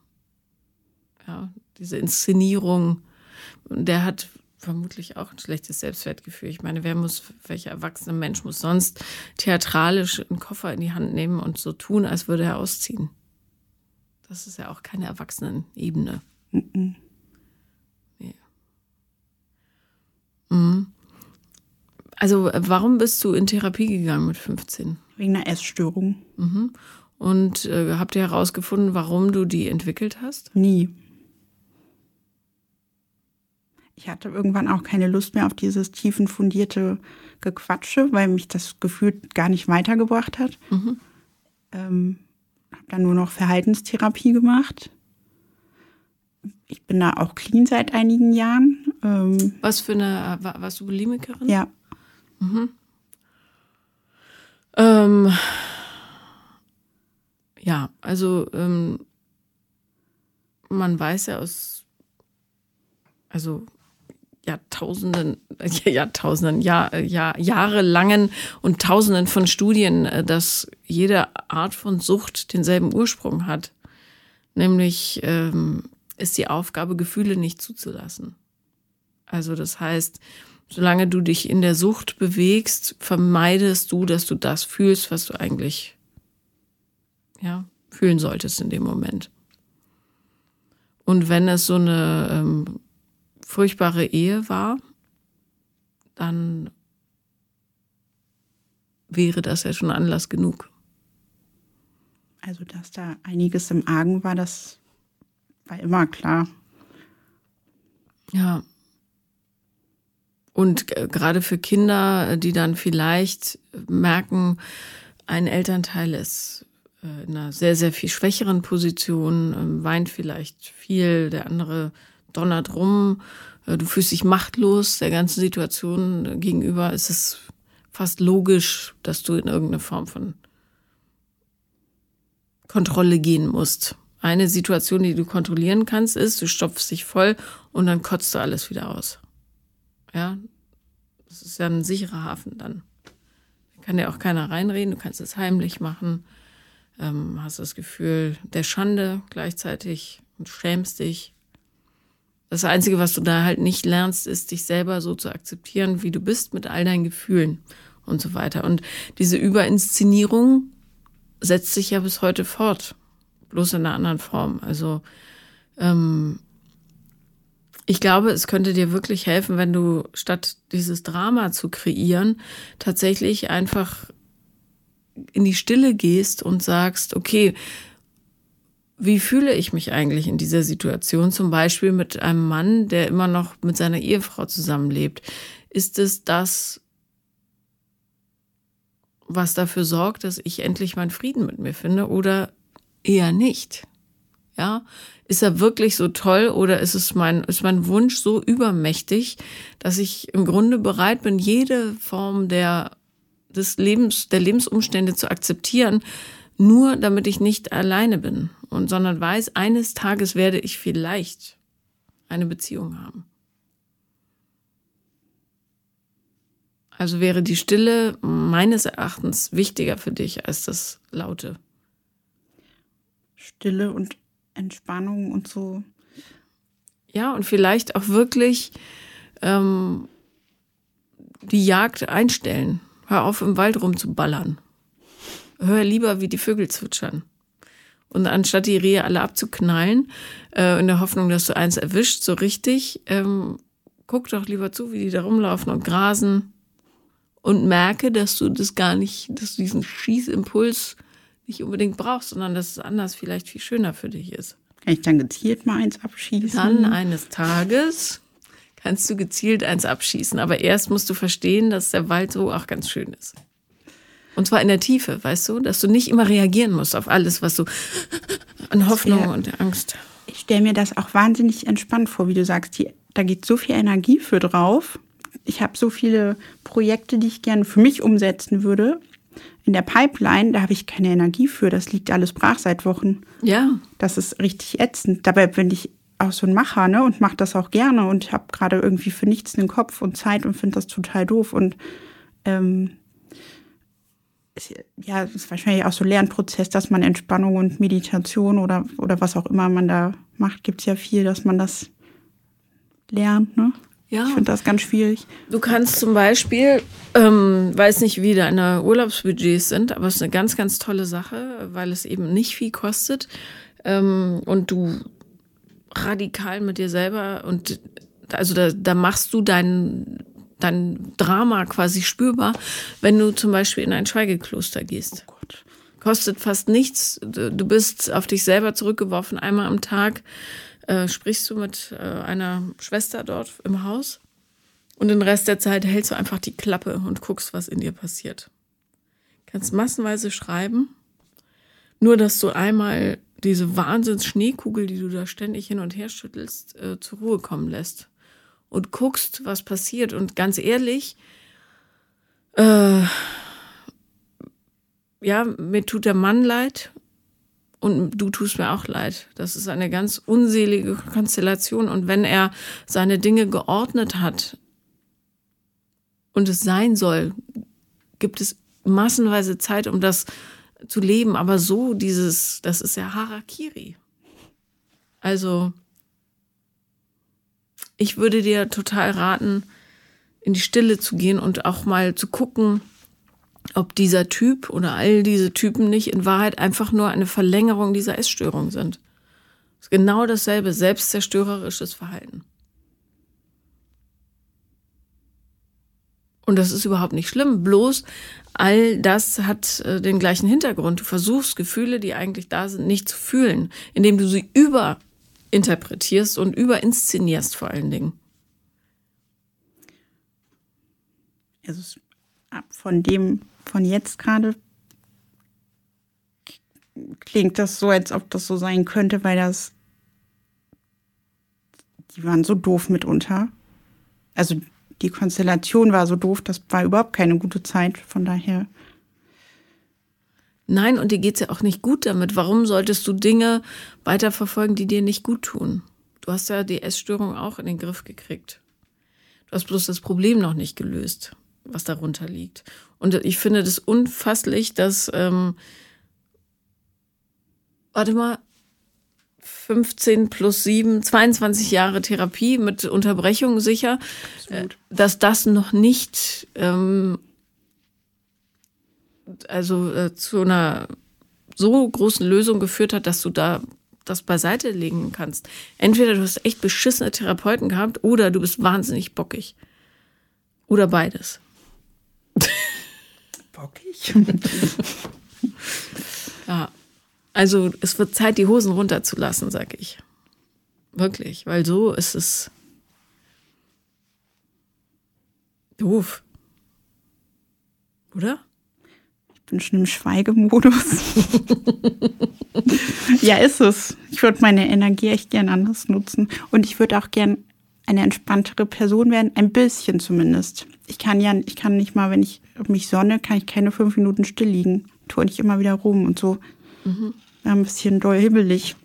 Ja, diese Inszenierung, der hat vermutlich auch ein schlechtes Selbstwertgefühl. Ich meine, wer muss, welcher erwachsene Mensch muss sonst theatralisch einen Koffer in die Hand nehmen und so tun, als würde er ausziehen? Das ist ja auch keine Erwachsenenebene. Mhm. Nee. Mhm. Also warum bist du in Therapie gegangen mit 15? Wegen einer Essstörung. Mhm. Und äh, habt ihr herausgefunden, warum du die entwickelt hast? Nie. Ich hatte irgendwann auch keine Lust mehr auf dieses tiefen fundierte Gequatsche, weil mich das Gefühl gar nicht weitergebracht hat. Mhm. Ähm, habe dann nur noch Verhaltenstherapie gemacht. Ich bin da auch clean seit einigen Jahren. Ähm, Was für eine, warst du Bulimikerin? Ja. Mhm. Ähm, ja, also ähm, man weiß ja aus, also Jahrtausenden, Jahrtausenden, Jahr, Jahr, jahrelangen und Tausenden von Studien, äh, dass jede Art von Sucht denselben Ursprung hat. Nämlich ähm, ist die Aufgabe, Gefühle nicht zuzulassen. Also das heißt, solange du dich in der Sucht bewegst, vermeidest du, dass du das fühlst, was du eigentlich ja, fühlen solltest in dem Moment. Und wenn es so eine ähm, furchtbare Ehe war, dann wäre das ja schon Anlass genug. Also, dass da einiges im Argen war, das war immer klar. Ja, und gerade für Kinder, die dann vielleicht merken, ein Elternteil ist äh, in einer sehr, sehr viel schwächeren Position, ähm, weint vielleicht viel, der andere donnert rum, äh, du fühlst dich machtlos der ganzen Situation gegenüber, ist es fast logisch, dass du in irgendeine Form von Kontrolle gehen musst. Eine Situation, die du kontrollieren kannst, ist, du stopfst dich voll und dann kotzt du alles wieder aus. Ja, das ist ja ein sicherer Hafen dann. Da kann ja auch keiner reinreden, du kannst es heimlich machen, ähm, hast das Gefühl der Schande gleichzeitig und schämst dich. Das Einzige, was du da halt nicht lernst, ist, dich selber so zu akzeptieren, wie du bist, mit all deinen Gefühlen und so weiter. Und diese Überinszenierung setzt sich ja bis heute fort, bloß in einer anderen Form. Also ähm, ich glaube, es könnte dir wirklich helfen, wenn du statt dieses Drama zu kreieren, tatsächlich einfach in die Stille gehst und sagst, okay, wie fühle ich mich eigentlich in dieser Situation? Zum Beispiel mit einem Mann, der immer noch mit seiner Ehefrau zusammenlebt. Ist es das, was dafür sorgt, dass ich endlich meinen Frieden mit mir finde oder eher nicht? Ja, ist er wirklich so toll oder ist es mein, ist mein Wunsch so übermächtig, dass ich im Grunde bereit bin, jede Form der, des Lebens, der Lebensumstände zu akzeptieren, nur damit ich nicht alleine bin und sondern weiß, eines Tages werde ich vielleicht eine Beziehung haben. Also wäre die Stille meines Erachtens wichtiger für dich als das Laute. Stille und Entspannung und so. Ja, und vielleicht auch wirklich ähm, die Jagd einstellen. Hör auf, im Wald rumzuballern. Hör lieber, wie die Vögel zwitschern. Und anstatt die Rehe alle abzuknallen, äh, in der Hoffnung, dass du eins erwischt, so richtig, ähm, guck doch lieber zu, wie die da rumlaufen und grasen und merke, dass du das gar nicht, dass du diesen Schießimpuls nicht unbedingt brauchst, sondern dass es anders vielleicht viel schöner für dich ist. Kann ich dann gezielt mal eins abschießen? Dann eines Tages kannst du gezielt eins abschießen. Aber erst musst du verstehen, dass der Wald so auch ganz schön ist. Und zwar in der Tiefe, weißt du, dass du nicht immer reagieren musst auf alles, was du an Hoffnung ja, und Angst. Ich stelle mir das auch wahnsinnig entspannt vor, wie du sagst, die, da geht so viel Energie für drauf. Ich habe so viele Projekte, die ich gerne für mich umsetzen würde. In der Pipeline, da habe ich keine Energie für. Das liegt alles brach seit Wochen. Ja. Das ist richtig ätzend. Dabei bin ich auch so ein Macher, ne? Und mache das auch gerne und habe gerade irgendwie für nichts den Kopf und Zeit und finde das total doof. Und ähm, ja, es ist wahrscheinlich auch so ein Lernprozess, dass man Entspannung und Meditation oder, oder was auch immer man da macht, gibt es ja viel, dass man das lernt. Ne? Ja. Ich finde das ganz schwierig. Du kannst zum Beispiel, ähm, weiß nicht, wie deine Urlaubsbudgets sind, aber es ist eine ganz, ganz tolle Sache, weil es eben nicht viel kostet ähm, und du radikal mit dir selber und also da, da machst du deinen dein Drama quasi spürbar, wenn du zum Beispiel in ein Schweigekloster gehst. Oh Gott. Kostet fast nichts. Du bist auf dich selber zurückgeworfen. Einmal am Tag äh, sprichst du mit äh, einer Schwester dort im Haus. Und den Rest der Zeit hältst du einfach die Klappe und guckst, was in dir passiert. Kannst massenweise schreiben. Nur, dass du einmal diese Wahnsinns-Schneekugel, die du da ständig hin und her schüttelst, äh, zur Ruhe kommen lässt und guckst, was passiert. Und ganz ehrlich, äh, ja, mir tut der Mann leid und du tust mir auch leid. Das ist eine ganz unselige Konstellation. Und wenn er seine Dinge geordnet hat und es sein soll, gibt es massenweise Zeit, um das zu leben. Aber so dieses, das ist ja Harakiri. Also, ich würde dir total raten, in die Stille zu gehen und auch mal zu gucken, ob dieser Typ oder all diese Typen nicht in Wahrheit einfach nur eine Verlängerung dieser Essstörung sind. Das ist genau dasselbe, selbstzerstörerisches Verhalten. Und das ist überhaupt nicht schlimm. Bloß all das hat äh, den gleichen Hintergrund. Du versuchst Gefühle, die eigentlich da sind, nicht zu fühlen, indem du sie über interpretierst und überinszenierst vor allen Dingen. Also von dem, von jetzt gerade klingt das so, als ob das so sein könnte, weil das, die waren so doof mitunter. Also die Konstellation war so doof, das war überhaupt keine gute Zeit, von daher. Nein, und dir geht's ja auch nicht gut damit. Warum solltest du Dinge weiterverfolgen, die dir nicht gut tun? Du hast ja die Essstörung auch in den Griff gekriegt. Du hast bloß das Problem noch nicht gelöst, was darunter liegt. Und ich finde das unfasslich, dass, ähm, warte mal, 15 plus 7, 22 Jahre Therapie mit Unterbrechung sicher, Absolut. Äh, dass das noch nicht ähm, also äh, zu einer so großen Lösung geführt hat, dass du da das beiseite legen kannst. Entweder du hast echt beschissene Therapeuten gehabt oder du bist wahnsinnig bockig. Oder beides. Bockig? ja. Also es wird Zeit, die Hosen runterzulassen, sag ich. Wirklich, weil so ist es doof. Oder? Bin schon im Schweigemodus. ja, ist es. Ich würde meine Energie echt gern anders nutzen. Und ich würde auch gern eine entspanntere Person werden, ein bisschen zumindest. Ich kann ja, ich kann nicht mal, wenn ich mich sonne, kann ich keine fünf Minuten still liegen. Tue ich immer wieder rum und so. Mhm. ein bisschen doll hibbelig.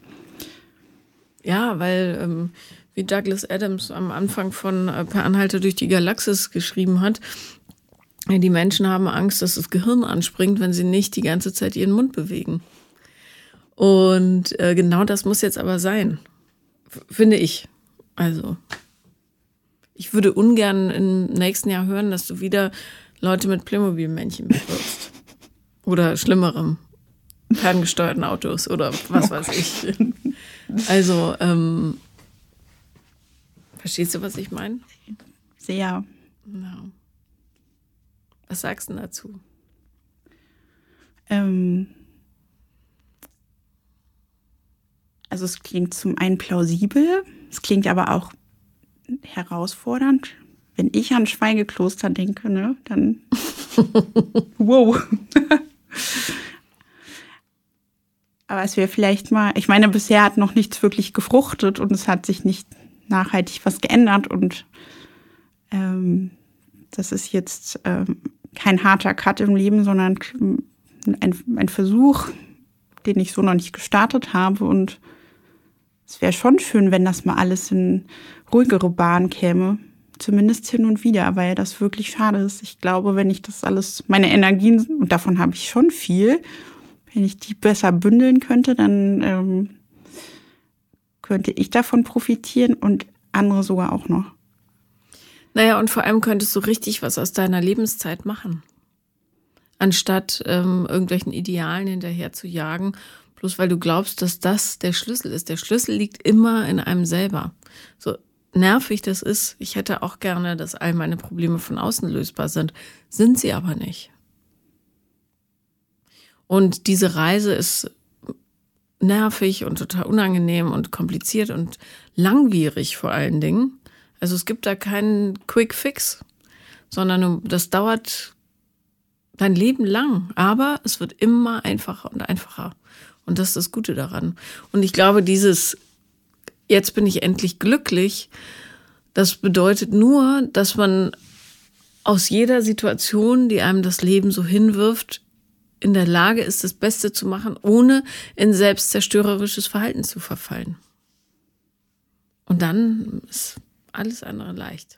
Ja, weil ähm, wie Douglas Adams am Anfang von äh, Per Anhalter durch die Galaxis geschrieben hat, die Menschen haben Angst, dass das Gehirn anspringt, wenn sie nicht die ganze Zeit ihren Mund bewegen. Und äh, genau das muss jetzt aber sein, finde ich. Also, ich würde ungern im nächsten Jahr hören, dass du wieder Leute mit Playmobil-Männchen bewirbst. oder schlimmerem. Ferngesteuerten Autos oder was weiß ich. Also, ähm, verstehst du, was ich meine? Sehr. Ja. Was sagst du dazu? Ähm, also es klingt zum einen plausibel, es klingt aber auch herausfordernd. Wenn ich an Schweigekloster denke, ne, dann wow. aber es wäre vielleicht mal, ich meine, bisher hat noch nichts wirklich gefruchtet und es hat sich nicht nachhaltig was geändert und ähm, das ist jetzt ähm, kein harter Cut im Leben, sondern ein, ein Versuch, den ich so noch nicht gestartet habe. Und es wäre schon schön, wenn das mal alles in ruhigere Bahn käme. Zumindest hin und wieder, weil das wirklich schade ist. Ich glaube, wenn ich das alles, meine Energien, und davon habe ich schon viel, wenn ich die besser bündeln könnte, dann ähm, könnte ich davon profitieren und andere sogar auch noch. Naja, und vor allem könntest du richtig was aus deiner Lebenszeit machen. Anstatt ähm, irgendwelchen Idealen hinterher zu jagen, bloß weil du glaubst, dass das der Schlüssel ist. Der Schlüssel liegt immer in einem selber. So nervig das ist, ich hätte auch gerne, dass all meine Probleme von außen lösbar sind. Sind sie aber nicht. Und diese Reise ist nervig und total unangenehm und kompliziert und langwierig vor allen Dingen. Also es gibt da keinen Quick Fix, sondern das dauert dein Leben lang. Aber es wird immer einfacher und einfacher. Und das ist das Gute daran. Und ich glaube, dieses jetzt bin ich endlich glücklich, das bedeutet nur, dass man aus jeder Situation, die einem das Leben so hinwirft, in der Lage ist, das Beste zu machen, ohne in selbstzerstörerisches Verhalten zu verfallen. Und dann ist alles andere leicht.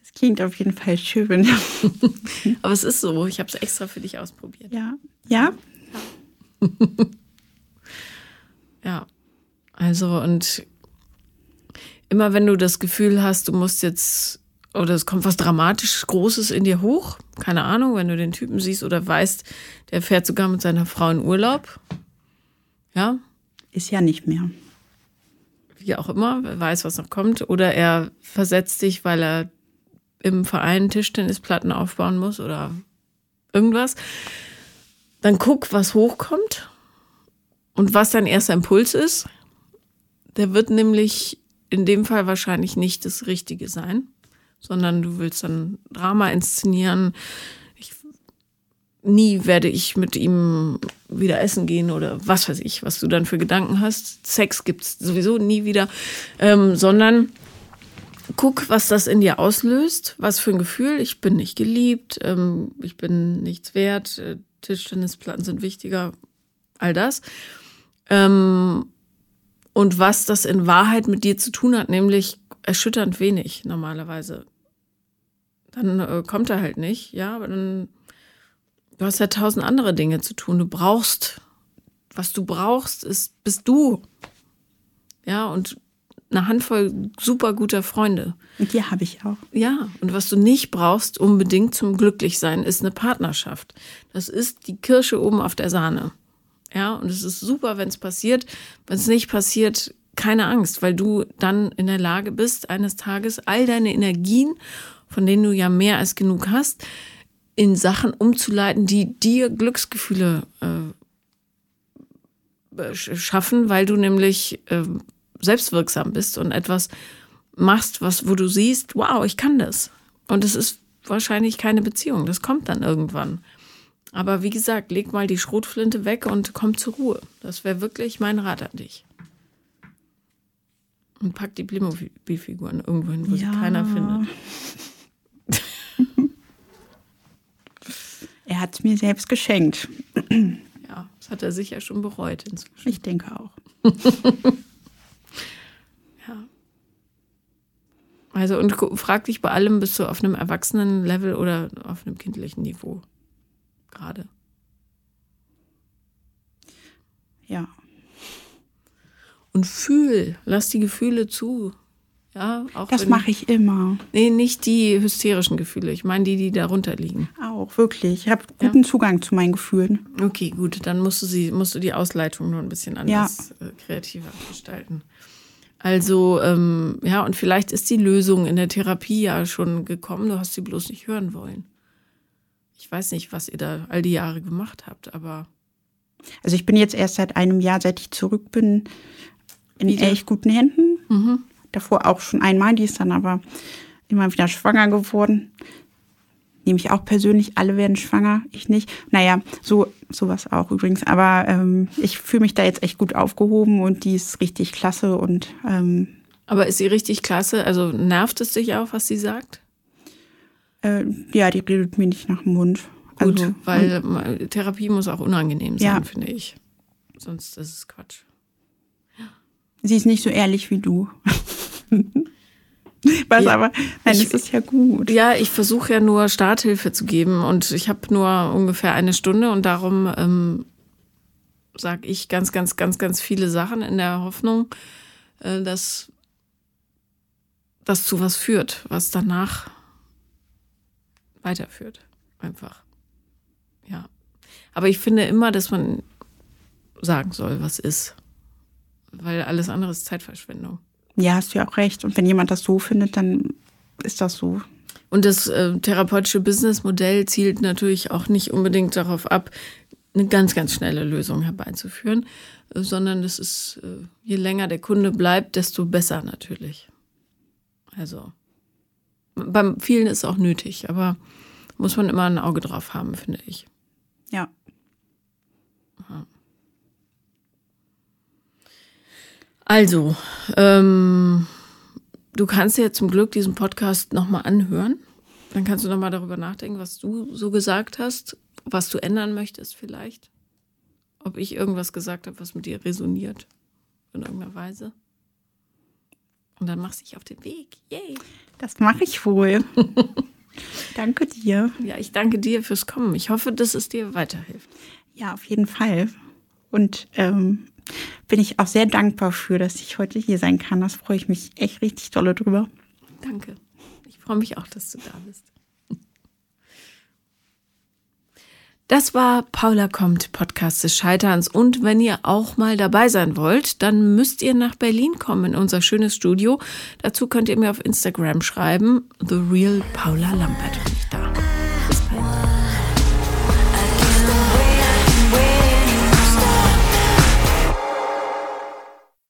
Das klingt auf jeden Fall schön. Aber es ist so, ich habe es extra für dich ausprobiert. Ja. Ja? Ja. ja. Also und immer wenn du das Gefühl hast, du musst jetzt oder es kommt was dramatisch Großes in dir hoch, keine Ahnung, wenn du den Typen siehst oder weißt, der fährt sogar mit seiner Frau in Urlaub. Ja? Ist ja nicht mehr wie auch immer, weiß, was noch kommt. Oder er versetzt sich, weil er im Verein Tischtennisplatten aufbauen muss oder irgendwas. Dann guck, was hochkommt und was dein erster Impuls ist. Der wird nämlich in dem Fall wahrscheinlich nicht das Richtige sein, sondern du willst dann Drama inszenieren, nie werde ich mit ihm wieder essen gehen oder was weiß ich, was du dann für Gedanken hast. Sex gibt's sowieso nie wieder, ähm, sondern guck, was das in dir auslöst, was für ein Gefühl. Ich bin nicht geliebt, ähm, ich bin nichts wert, äh, Tischtennisplatten sind wichtiger, all das. Ähm, und was das in Wahrheit mit dir zu tun hat, nämlich erschütternd wenig normalerweise. Dann äh, kommt er halt nicht, ja, aber dann Du hast ja tausend andere Dinge zu tun. Du brauchst, was du brauchst, ist, bist du. Ja, und eine Handvoll super guter Freunde. Und die habe ich auch. Ja, und was du nicht brauchst unbedingt zum Glücklichsein, ist eine Partnerschaft. Das ist die Kirsche oben auf der Sahne. Ja, und es ist super, wenn es passiert. Wenn es nicht passiert, keine Angst, weil du dann in der Lage bist, eines Tages all deine Energien, von denen du ja mehr als genug hast, in Sachen umzuleiten, die dir Glücksgefühle äh, schaffen, weil du nämlich äh, selbstwirksam bist und etwas machst, was, wo du siehst, wow, ich kann das. Und es ist wahrscheinlich keine Beziehung. Das kommt dann irgendwann. Aber wie gesagt, leg mal die Schrotflinte weg und komm zur Ruhe. Das wäre wirklich mein Rat an dich. Und pack die Playmobil-Figuren irgendwo hin, wo ja. sie keiner findet. Er hat es mir selbst geschenkt. Ja, das hat er sicher schon bereut inzwischen. Ich denke auch. ja. Also und frag dich bei allem, bist du auf einem Erwachsenen-Level oder auf einem kindlichen Niveau gerade? Ja. Und fühl, lass die Gefühle zu. Ja, auch Das mache ich immer. Nee, nicht die hysterischen Gefühle. Ich meine die, die darunter liegen. Auch, wirklich. Ich habe guten Zugang zu meinen Gefühlen. Okay, gut. Dann musst du sie, musst du die Ausleitung nur ein bisschen anders äh, kreativer gestalten. Also, ähm, ja, und vielleicht ist die Lösung in der Therapie ja schon gekommen. Du hast sie bloß nicht hören wollen. Ich weiß nicht, was ihr da all die Jahre gemacht habt, aber Also ich bin jetzt erst seit einem Jahr, seit ich zurück bin, in Wieder? echt guten Händen. Mhm. Davor auch schon einmal, die ist dann aber immer wieder schwanger geworden. Nehme ich auch persönlich, alle werden schwanger, ich nicht. Naja, so sowas auch übrigens. Aber ähm, ich fühle mich da jetzt echt gut aufgehoben und die ist richtig klasse und ähm, Aber ist sie richtig klasse? Also nervt es dich auch, was sie sagt? äh, ja, die redet mir nicht nach dem Mund. Gut, Also, weil äh, Therapie muss auch unangenehm sein, Ja. finde ich. Sonst ist es Quatsch. Sie ist nicht so ehrlich wie du. Was Ja, aber, nein, ich- das ist ja gut. Ja, ich versuche ja nur Starthilfe zu geben und ich habe nur ungefähr eine Stunde und darum ähm, sage ich ganz, ganz, ganz, ganz viele Sachen in der Hoffnung, äh, dass das zu was führt, was danach weiterführt. Einfach. Ja. Aber ich finde immer, dass man sagen soll, was ist. Weil alles andere ist Zeitverschwendung. Ja, hast du ja auch recht. Und wenn jemand das so findet, dann ist das so. Und das äh, therapeutische Businessmodell zielt natürlich auch nicht unbedingt darauf ab, eine ganz, ganz schnelle Lösung herbeizuführen, äh, sondern es ist, äh, je länger der Kunde bleibt, desto besser natürlich. Also, beim vielen ist es auch nötig, aber muss man immer ein Auge drauf haben, finde ich. Ja. Also, ähm, du kannst dir zum Glück diesen Podcast nochmal anhören. Dann kannst du nochmal darüber nachdenken, was du so gesagt hast, was du ändern möchtest vielleicht. Ob ich irgendwas gesagt habe, was mit dir resoniert. In irgendeiner Weise. Und dann machst du dich auf den Weg. Yay! Das mache ich wohl. Danke dir. Ja, ich danke dir fürs Kommen. Ich hoffe, dass es dir weiterhilft. Ja, auf jeden Fall. Und ähm, bin ich auch sehr dankbar für, dass ich heute hier sein kann. Das freue ich mich echt richtig dolle drüber. Danke. Ich freue mich auch, dass du da bist. Das war Paula kommt, Podcast des Scheiterns. Und wenn ihr auch mal dabei sein wollt, dann müsst ihr nach Berlin kommen in unser schönes Studio. Dazu könnt ihr mir auf Instagram schreiben, The Real Paula Lampert.